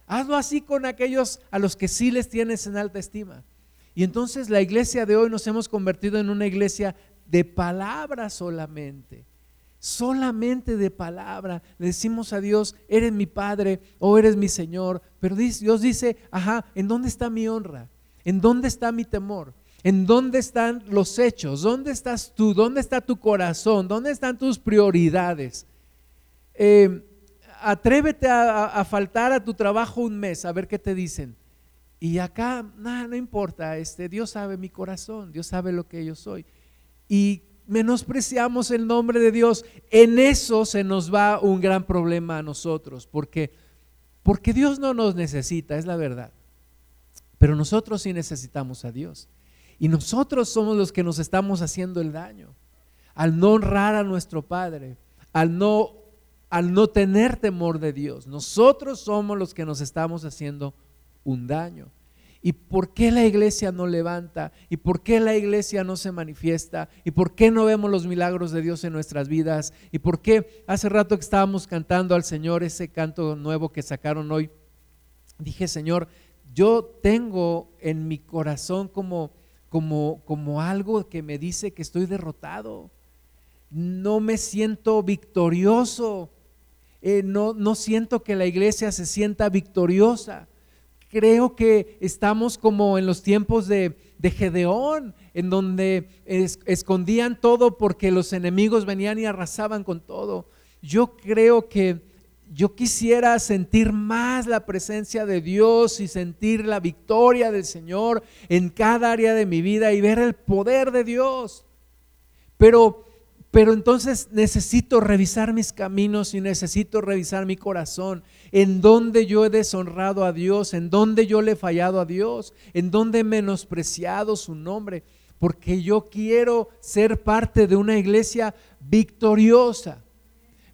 Hazlo así con aquellos a los que sí les tienes en alta estima. Y entonces la iglesia de hoy nos hemos convertido en una iglesia de palabra solamente solamente de palabra. Le decimos a Dios, eres mi Padre o eres mi Señor. Pero Dios dice, ajá, ¿en dónde está mi honra? ¿En dónde está mi temor? ¿En dónde están los hechos? ¿Dónde estás tú? ¿Dónde está tu corazón? ¿Dónde están tus prioridades? Eh, atrévete a, faltar a tu trabajo un mes, a ver qué te dicen. Y acá, nada, no importa, este, Dios sabe mi corazón, Dios sabe lo que yo soy. Y menospreciamos el nombre de Dios, en eso se nos va un gran problema a nosotros, porque, porque Dios no nos necesita, es la verdad. Pero nosotros sí necesitamos a Dios. Y nosotros somos los que nos estamos haciendo el daño. Al no honrar a nuestro Padre, al no, al no tener temor de Dios. Nosotros somos los que nos estamos haciendo un daño. ¿Y por qué la iglesia no levanta? ¿Y por qué la iglesia no se manifiesta? ¿Y por qué no vemos los milagros de Dios en nuestras vidas? ¿Y por qué hace rato que estábamos cantando al Señor ese canto nuevo que sacaron hoy? Dije, Señor, yo tengo en mi corazón como, como, como algo que me dice que estoy derrotado. No me siento victorioso. Eh, no, no siento que la iglesia se sienta victoriosa creo que estamos como en los tiempos de, Gedeón, en donde escondían todo porque los enemigos venían y arrasaban con todo. Yo creo que yo quisiera sentir más la presencia de Dios y sentir la victoria del Señor en cada área de mi vida y ver el poder de Dios. Pero pero entonces necesito revisar mis caminos y necesito revisar mi corazón, en dónde yo he deshonrado a Dios, en dónde yo le he fallado a Dios, en dónde he menospreciado su nombre, porque yo quiero ser parte de una iglesia victoriosa.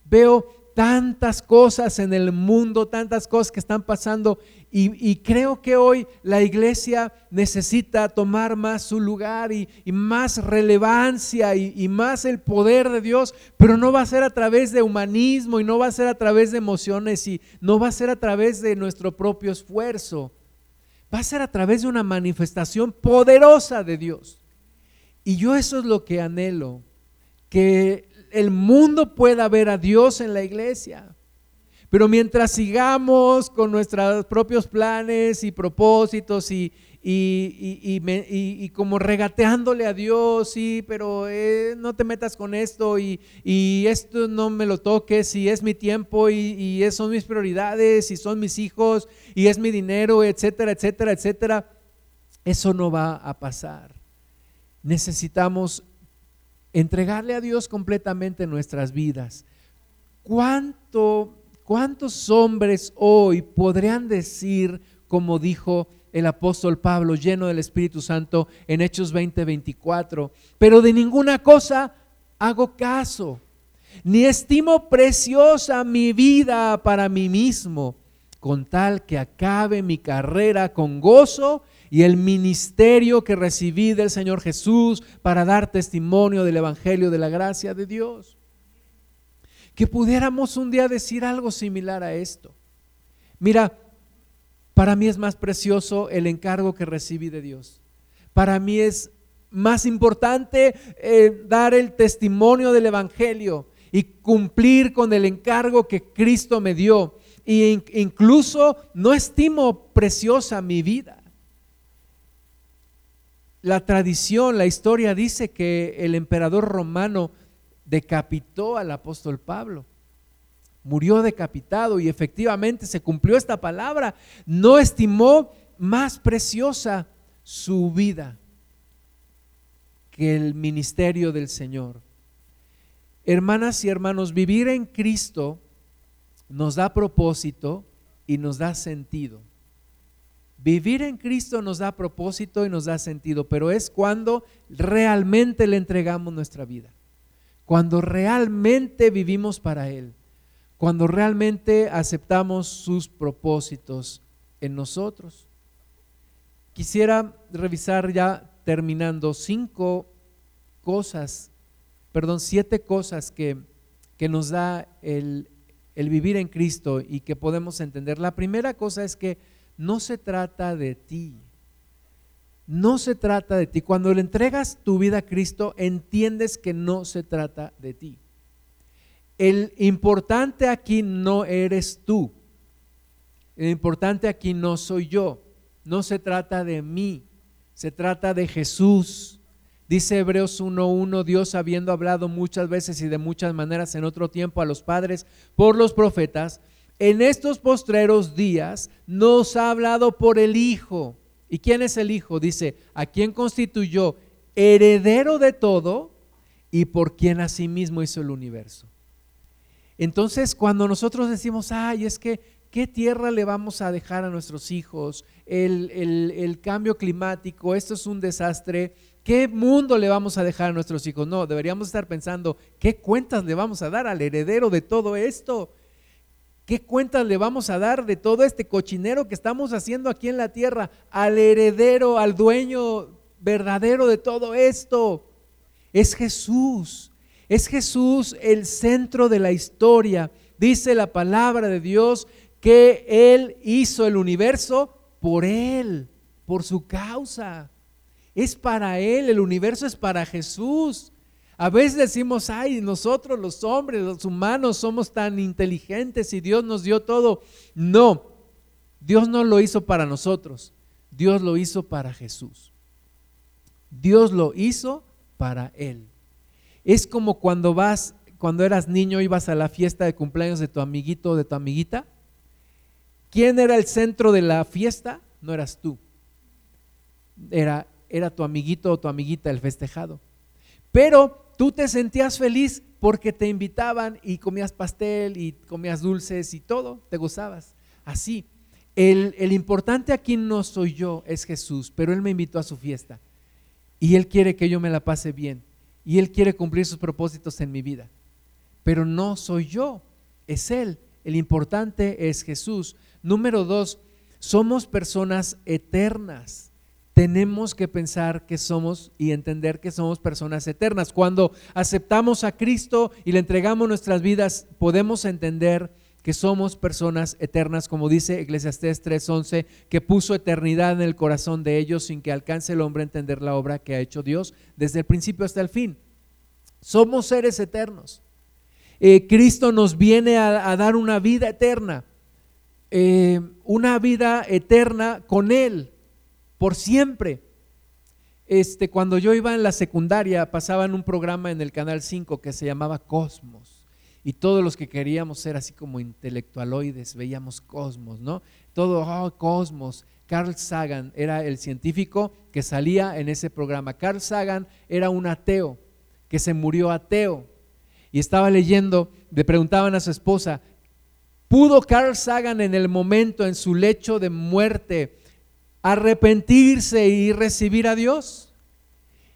Veo tantas cosas en el mundo, tantas cosas que están pasando y, creo que hoy la iglesia necesita tomar más su lugar y, más relevancia y, y, más el poder de Dios, pero no va a ser a través de humanismo y no va a ser a través de emociones y no va a ser a través de nuestro propio esfuerzo. Va a ser a través de una manifestación poderosa de Dios. Y yo eso es lo que anhelo, que el mundo pueda ver a Dios en la iglesia pero mientras sigamos con nuestros propios planes y propósitos y, y, como regateándole a Dios, sí, pero eh, no te metas con esto y, esto no me lo toques y es mi tiempo y, son mis prioridades y son mis hijos y es mi dinero, etcétera, etcétera, etcétera, eso no va a pasar. Necesitamos entregarle a Dios completamente nuestras vidas. ¿Cuánto ¿Cuántos hombres hoy podrían decir, como dijo el apóstol Pablo, lleno del Espíritu Santo, en Hechos 20, 24, pero de ninguna cosa hago caso, ni estimo preciosa mi vida para mí mismo, con tal que acabe mi carrera con gozo y el ministerio que recibí del Señor Jesús para dar testimonio del Evangelio de la gracia de Dios que pudiéramos un día decir algo similar a esto. Mira, para mí es más precioso el encargo que recibí de Dios. Para mí es más importante eh, dar el testimonio del Evangelio y cumplir con el encargo que Cristo me dio. E incluso no estimo preciosa mi vida. La tradición, la historia dice que el emperador romano decapitó al apóstol Pablo. Murió decapitado y efectivamente se cumplió esta palabra. No estimó más preciosa su vida que el ministerio del Señor. Hermanas y hermanos, vivir en Cristo nos da propósito y nos da sentido. Vivir en Cristo nos da propósito y nos da sentido, pero es cuando realmente le entregamos nuestra vida cuando realmente vivimos para Él, cuando realmente aceptamos sus propósitos en nosotros. Quisiera revisar ya terminando cinco cosas, perdón, siete cosas que, que nos da el, el vivir en Cristo y que podemos entender. La primera cosa es que no se trata de ti, no se trata de ti. Cuando le entregas tu vida a Cristo, entiendes que no se trata de ti. El importante aquí no eres tú. El importante aquí no soy yo. No se trata de mí. Se trata de Jesús. Dice Hebreos 1.1, Dios habiendo hablado muchas veces y de muchas maneras en otro tiempo a los padres por los profetas, en estos postreros días nos ha hablado por el Hijo ¿Y quién es el Hijo? Dice, a quien constituyó heredero de todo y por quien asimismo hizo el universo. Entonces, cuando nosotros decimos, ay, es que ¿qué tierra le vamos a dejar a nuestros hijos? El, el cambio climático, esto es un desastre. ¿Qué mundo le vamos a dejar a nuestros hijos? No, deberíamos estar pensando, ¿qué cuentas le vamos a dar al heredero de todo esto? ¿Qué cuentas le vamos a dar de todo este cochinero que estamos haciendo aquí en la tierra al heredero, al dueño verdadero de todo esto? Es Jesús. Es Jesús el centro de la historia. Dice la palabra de Dios que Él hizo el universo por Él, por su causa. Es para Él, el universo es para Jesús. A veces decimos, ay, nosotros los hombres, los humanos somos tan inteligentes y Dios nos dio todo. No, Dios no lo hizo para nosotros, Dios lo hizo para Jesús. Dios lo hizo para Él. Es como cuando vas, cuando eras niño, ibas a la fiesta de cumpleaños de tu amiguito o de tu amiguita. ¿Quién era el centro de la fiesta? No eras tú. Era, era tu amiguito o tu amiguita el festejado. Pero tú te sentías feliz porque te invitaban y comías pastel y comías dulces y todo, te gozabas. Así, el, el, importante aquí no soy yo, es Jesús, pero Él me invitó a su fiesta y Él quiere que yo me la pase bien y Él quiere cumplir sus propósitos en mi vida. Pero no soy yo, es Él. El importante es Jesús. Número dos, somos personas eternas tenemos que pensar que somos y entender que somos personas eternas. Cuando aceptamos a Cristo y le entregamos nuestras vidas, podemos entender que somos personas eternas, como dice Eclesiastés 3:11, que puso eternidad en el corazón de ellos sin que alcance el hombre a entender la obra que ha hecho Dios desde el principio hasta el fin. Somos seres eternos. Eh, Cristo nos viene a, dar una vida eterna, eh, una vida eterna con Él por siempre. Este, cuando yo iba en la secundaria, pasaban un programa en el Canal 5 que se llamaba Cosmos. Y todos los que queríamos ser así como intelectualoides, veíamos Cosmos, ¿no? Todo, oh, Cosmos. Carl Sagan era el científico que salía en ese programa. Carl Sagan era un ateo, que se murió ateo. Y estaba leyendo, le preguntaban a su esposa, ¿pudo Carl Sagan en el momento, en su lecho de muerte, arrepentirse y recibir a Dios?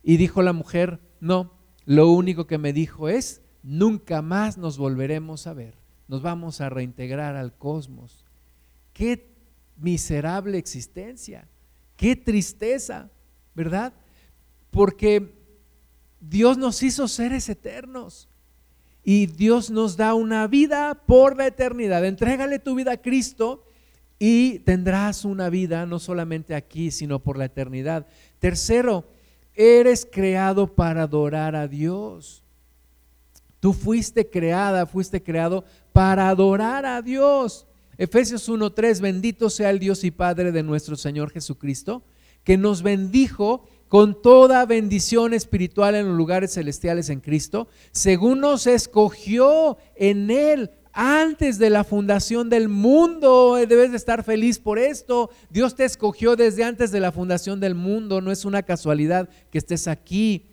Y dijo la mujer, no, lo único que me dijo es, nunca más nos volveremos a ver, nos vamos a reintegrar al cosmos. Qué miserable existencia, qué tristeza, ¿verdad? Porque Dios nos hizo seres eternos y Dios nos da una vida por la eternidad. Entrégale tu vida a Cristo y tendrás una vida no solamente aquí, sino por la eternidad. Tercero, eres creado para adorar a Dios. Tú fuiste creada, fuiste creado para adorar a Dios. Efesios 1:3, bendito sea el Dios y Padre de nuestro Señor Jesucristo, que nos bendijo con toda bendición espiritual en los lugares celestiales en Cristo, según nos escogió en Él antes de la fundación del mundo. Eh, debes de estar feliz por esto. Dios te escogió desde antes de la fundación del mundo. No es una casualidad que estés aquí.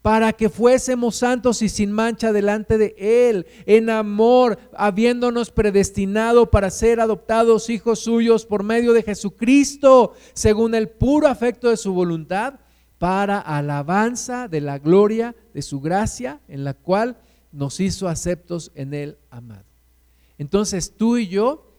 Para que fuésemos santos y sin mancha delante de Él, en amor, habiéndonos predestinado para ser adoptados hijos suyos por medio de Jesucristo, según el puro afecto de su voluntad, para alabanza de la gloria de su gracia, en la cual nos hizo aceptos en Él amado. Entonces tú y yo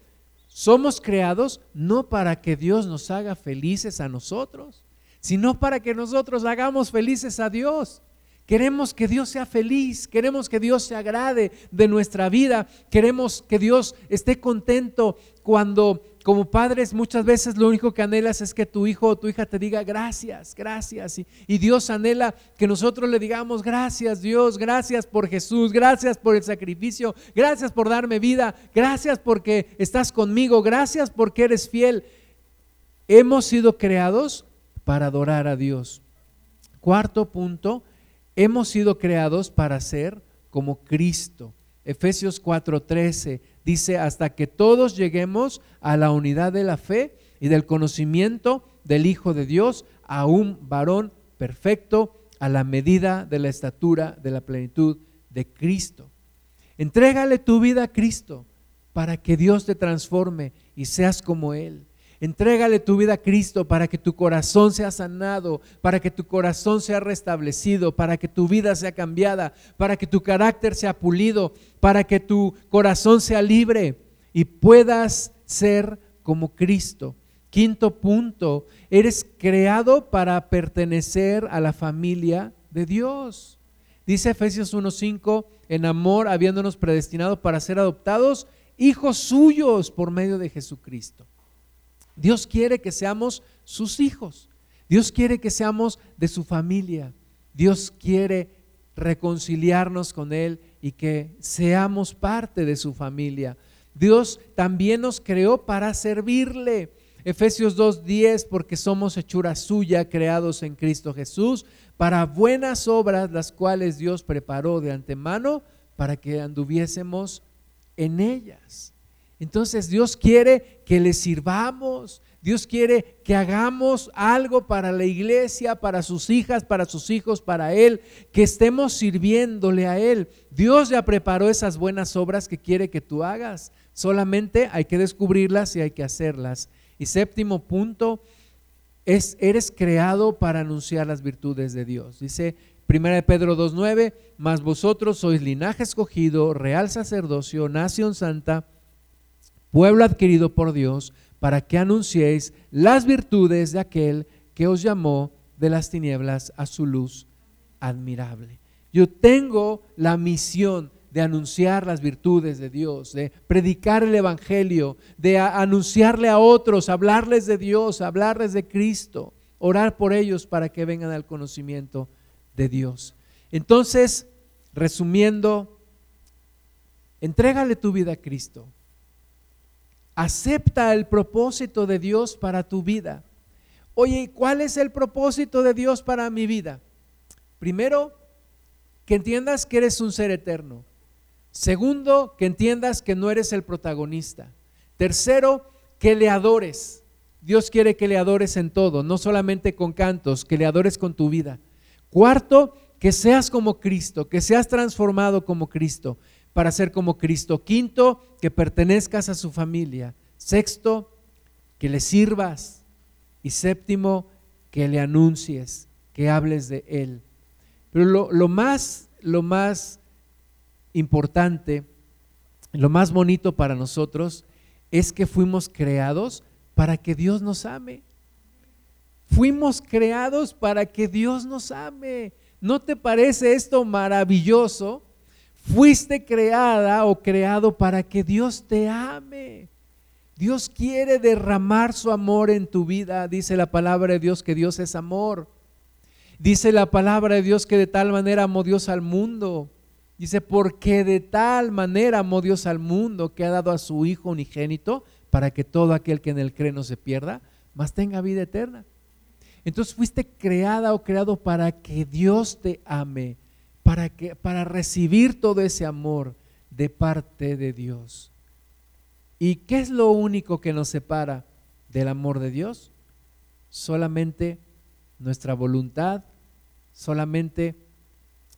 somos creados no para que Dios nos haga felices a nosotros, sino para que nosotros hagamos felices a Dios. Queremos que Dios sea feliz, queremos que Dios se agrade de nuestra vida, queremos que Dios esté contento cuando como padres muchas veces lo único que anhelas es que tu hijo o tu hija te diga gracias, gracias. Y, Dios anhela que nosotros le digamos gracias Dios, gracias por Jesús, gracias por el sacrificio, gracias por darme vida, gracias porque estás conmigo, gracias porque eres fiel. Hemos sido creados para adorar a Dios. Cuarto punto, hemos sido creados para ser como Cristo. Efesios 4:13 dice, hasta que todos lleguemos a la unidad de la fe y del conocimiento del Hijo de Dios, a un varón perfecto, a la medida de la estatura de la plenitud de Cristo. Entrégale tu vida a Cristo. para que Dios te transforme y seas como Él. Entrégale tu vida a Cristo para que tu corazón sea sanado, para que tu corazón sea restablecido, para que tu vida sea cambiada, para que tu carácter sea pulido, para que tu corazón sea libre y puedas ser como Cristo. Quinto punto, eres creado para pertenecer a la familia de Dios. Dice Efesios 1:5, en amor habiéndonos predestinado para ser adoptados hijos suyos por medio de Jesucristo. Dios quiere que seamos sus hijos. Dios quiere que seamos de su familia. Dios quiere reconciliarnos con Él y que seamos parte de su familia. Dios también nos creó para servirle. Efesios 2.10, porque somos hechura suya, creados en Cristo Jesús, para buenas obras, las cuales Dios preparó de antemano para que anduviésemos en ellas. Entonces Dios quiere que le sirvamos. Dios quiere que hagamos algo para la iglesia, para sus hijas, para sus hijos, para Él, que estemos sirviéndole a Él. Dios ya preparó esas buenas obras que quiere que tú hagas. Solamente hay que descubrirlas y hay que hacerlas. Y séptimo punto, es, eres creado para anunciar las virtudes de Dios. Dice 1 Pedro 2.9, mas vosotros sois linaje escogido, real sacerdocio, nación santa pueblo adquirido por Dios, para que anunciéis las virtudes de aquel que os llamó de las tinieblas a su luz admirable. Yo tengo la misión de anunciar las virtudes de Dios, de predicar el Evangelio, de anunciarle a otros, hablarles de Dios, hablarles de Cristo, orar por ellos para que vengan al conocimiento de Dios. Entonces, resumiendo, entrégale tu vida a Cristo Acepta el propósito de Dios para tu vida. Oye, ¿cuál es el propósito de Dios para mi vida? Primero, que entiendas que eres un ser eterno. Segundo, que entiendas que no eres el protagonista. Tercero, que le adores. Dios quiere que le adores en todo, no solamente con cantos, que le adores con tu vida. Cuarto, que seas como Cristo, que seas transformado como Cristo para ser como Cristo. Quinto, que pertenezcas a su familia. Sexto, que le sirvas. Y séptimo, que le anuncies, que hables de Él. Pero lo, más, lo más importante, lo más bonito para nosotros es que fuimos creados para que Dios nos ame. Fuimos creados para que Dios nos ame. ¿No te parece esto maravilloso? Fuiste creada o creado para que Dios te ame. Dios quiere derramar su amor en tu vida. Dice la palabra de Dios que Dios es amor. Dice la palabra de Dios que de tal manera amó Dios al mundo. Dice, porque de tal manera amó Dios al mundo que ha dado a su Hijo unigénito para que todo aquel que en él cree no se pierda, mas tenga vida eterna. Entonces fuiste creada o creado para que Dios te ame para, que, para recibir todo ese amor de parte de Dios. ¿Y qué es lo único que nos separa del amor de Dios? Solamente nuestra voluntad, solamente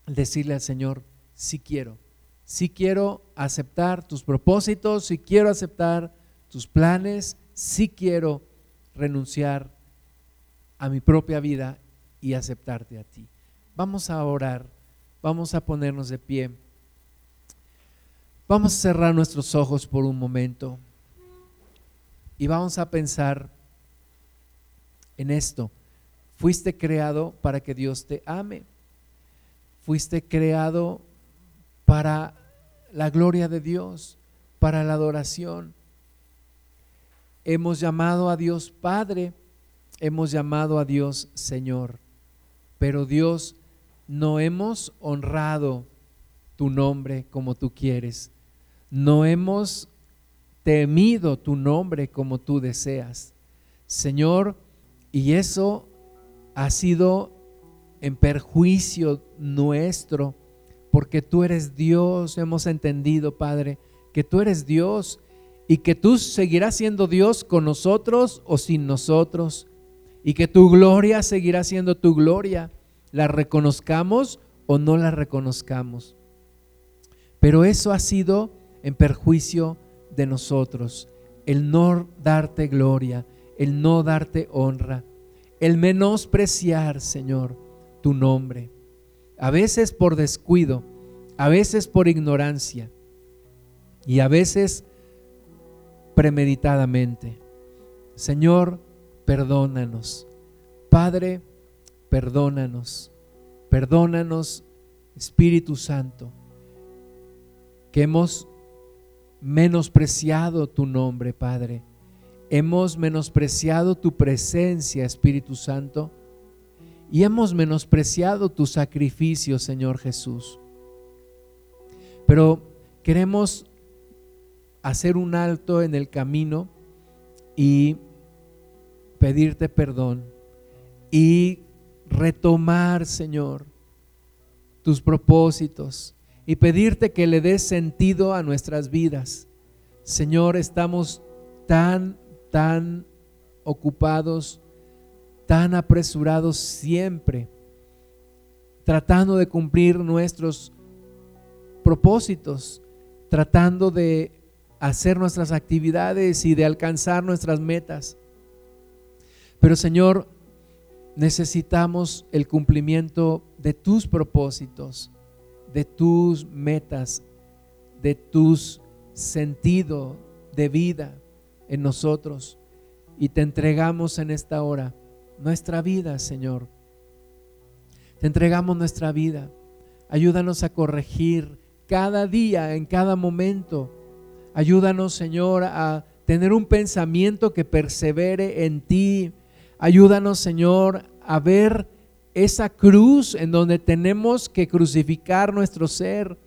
decirle al Señor, si quiero, si quiero aceptar tus propósitos, si quiero aceptar tus planes, si quiero renunciar a mi propia vida y aceptarte a ti. Vamos a orar. Vamos a ponernos de pie. Vamos a cerrar nuestros ojos por un momento y vamos a pensar en esto. Fuiste creado para que Dios te ame. Fuiste creado para la gloria de Dios, para la adoración. Hemos llamado a Dios Padre, hemos llamado a Dios Señor, pero Dios no hemos honrado tu nombre como tú quieres, no hemos temido tu nombre como tú deseas. Señor, y eso ha sido en perjuicio nuestro, porque tú eres Dios, hemos entendido, Padre, que tú eres Dios y que tú seguirás siendo Dios con nosotros o sin nosotros, y que tu gloria seguirá siendo tu gloria la reconozcamos o no la reconozcamos. Pero eso ha sido en perjuicio de nosotros el no darte gloria, el no darte honra, el menospreciar, Señor, tu nombre. A veces por descuido, a veces por ignorancia y a veces premeditadamente. Señor, perdónanos. Padre, perdónanos. Perdónanos, Espíritu Santo, que hemos menospreciado tu nombre, Padre. Hemos menospreciado tu presencia, Espíritu Santo, y hemos menospreciado tu sacrificio, Señor Jesús. Pero queremos hacer un alto en el camino y pedirte perdón y retomar, Señor, tus propósitos y pedirte que le des sentido a nuestras vidas. Señor, estamos tan, tan ocupados, tan apresurados siempre, tratando de cumplir nuestros propósitos, tratando de hacer nuestras actividades y de alcanzar nuestras metas. Pero Señor, necesitamos el cumplimiento de tus propósitos, de tus metas, de tus sentido de vida en nosotros. Y te entregamos en esta hora nuestra vida, Señor. Te entregamos nuestra vida. Ayúdanos a corregir cada día, en cada momento. Ayúdanos, Señor, a tener un pensamiento que persevere en ti. Ayúdanos, Señor, a ver esa cruz en donde tenemos que crucificar nuestro ser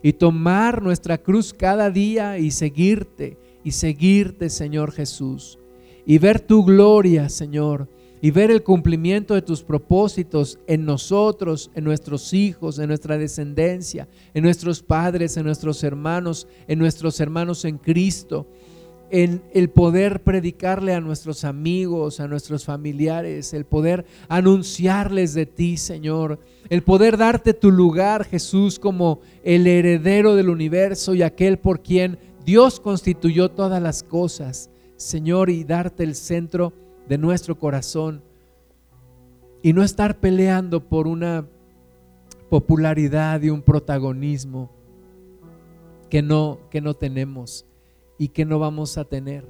y tomar nuestra cruz cada día y seguirte y seguirte, Señor Jesús. Y ver tu gloria, Señor, y ver el cumplimiento de tus propósitos en nosotros, en nuestros hijos, en nuestra descendencia, en nuestros padres, en nuestros hermanos, en nuestros hermanos en Cristo en el poder predicarle a nuestros amigos, a nuestros familiares, el poder anunciarles de ti, Señor, el poder darte tu lugar, Jesús, como el heredero del universo y aquel por quien Dios constituyó todas las cosas, Señor, y darte el centro de nuestro corazón. Y no estar peleando por una popularidad y un protagonismo que no que no tenemos y que no vamos a tener.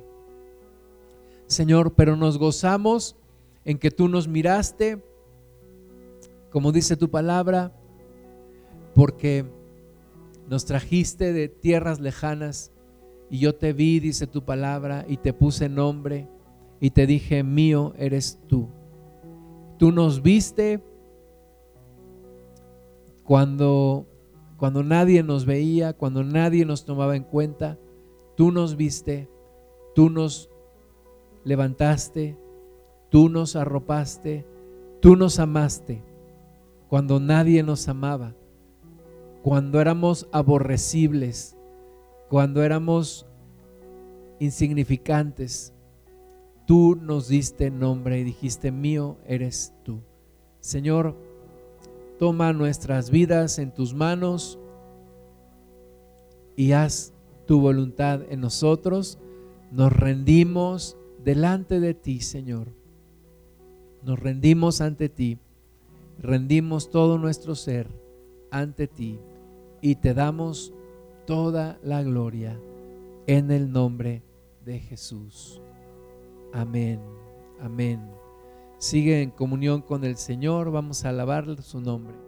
Señor, pero nos gozamos en que tú nos miraste, como dice tu palabra, porque nos trajiste de tierras lejanas y yo te vi, dice tu palabra, y te puse nombre y te dije, mío eres tú. Tú nos viste cuando, cuando nadie nos veía, cuando nadie nos tomaba en cuenta Tú nos viste, tú nos levantaste, tú nos arropaste, tú nos amaste cuando nadie nos amaba, cuando éramos aborrecibles, cuando éramos insignificantes. Tú nos diste nombre y dijiste, mío eres tú. Señor, toma nuestras vidas en tus manos y haz tu voluntad en nosotros. Nos rendimos delante de ti, Señor. Nos rendimos ante ti. Rendimos todo nuestro ser ante ti y te damos toda la gloria en el nombre de Jesús. Amén. Amén. Sigue en comunión con el Señor. Vamos a alabar su nombre.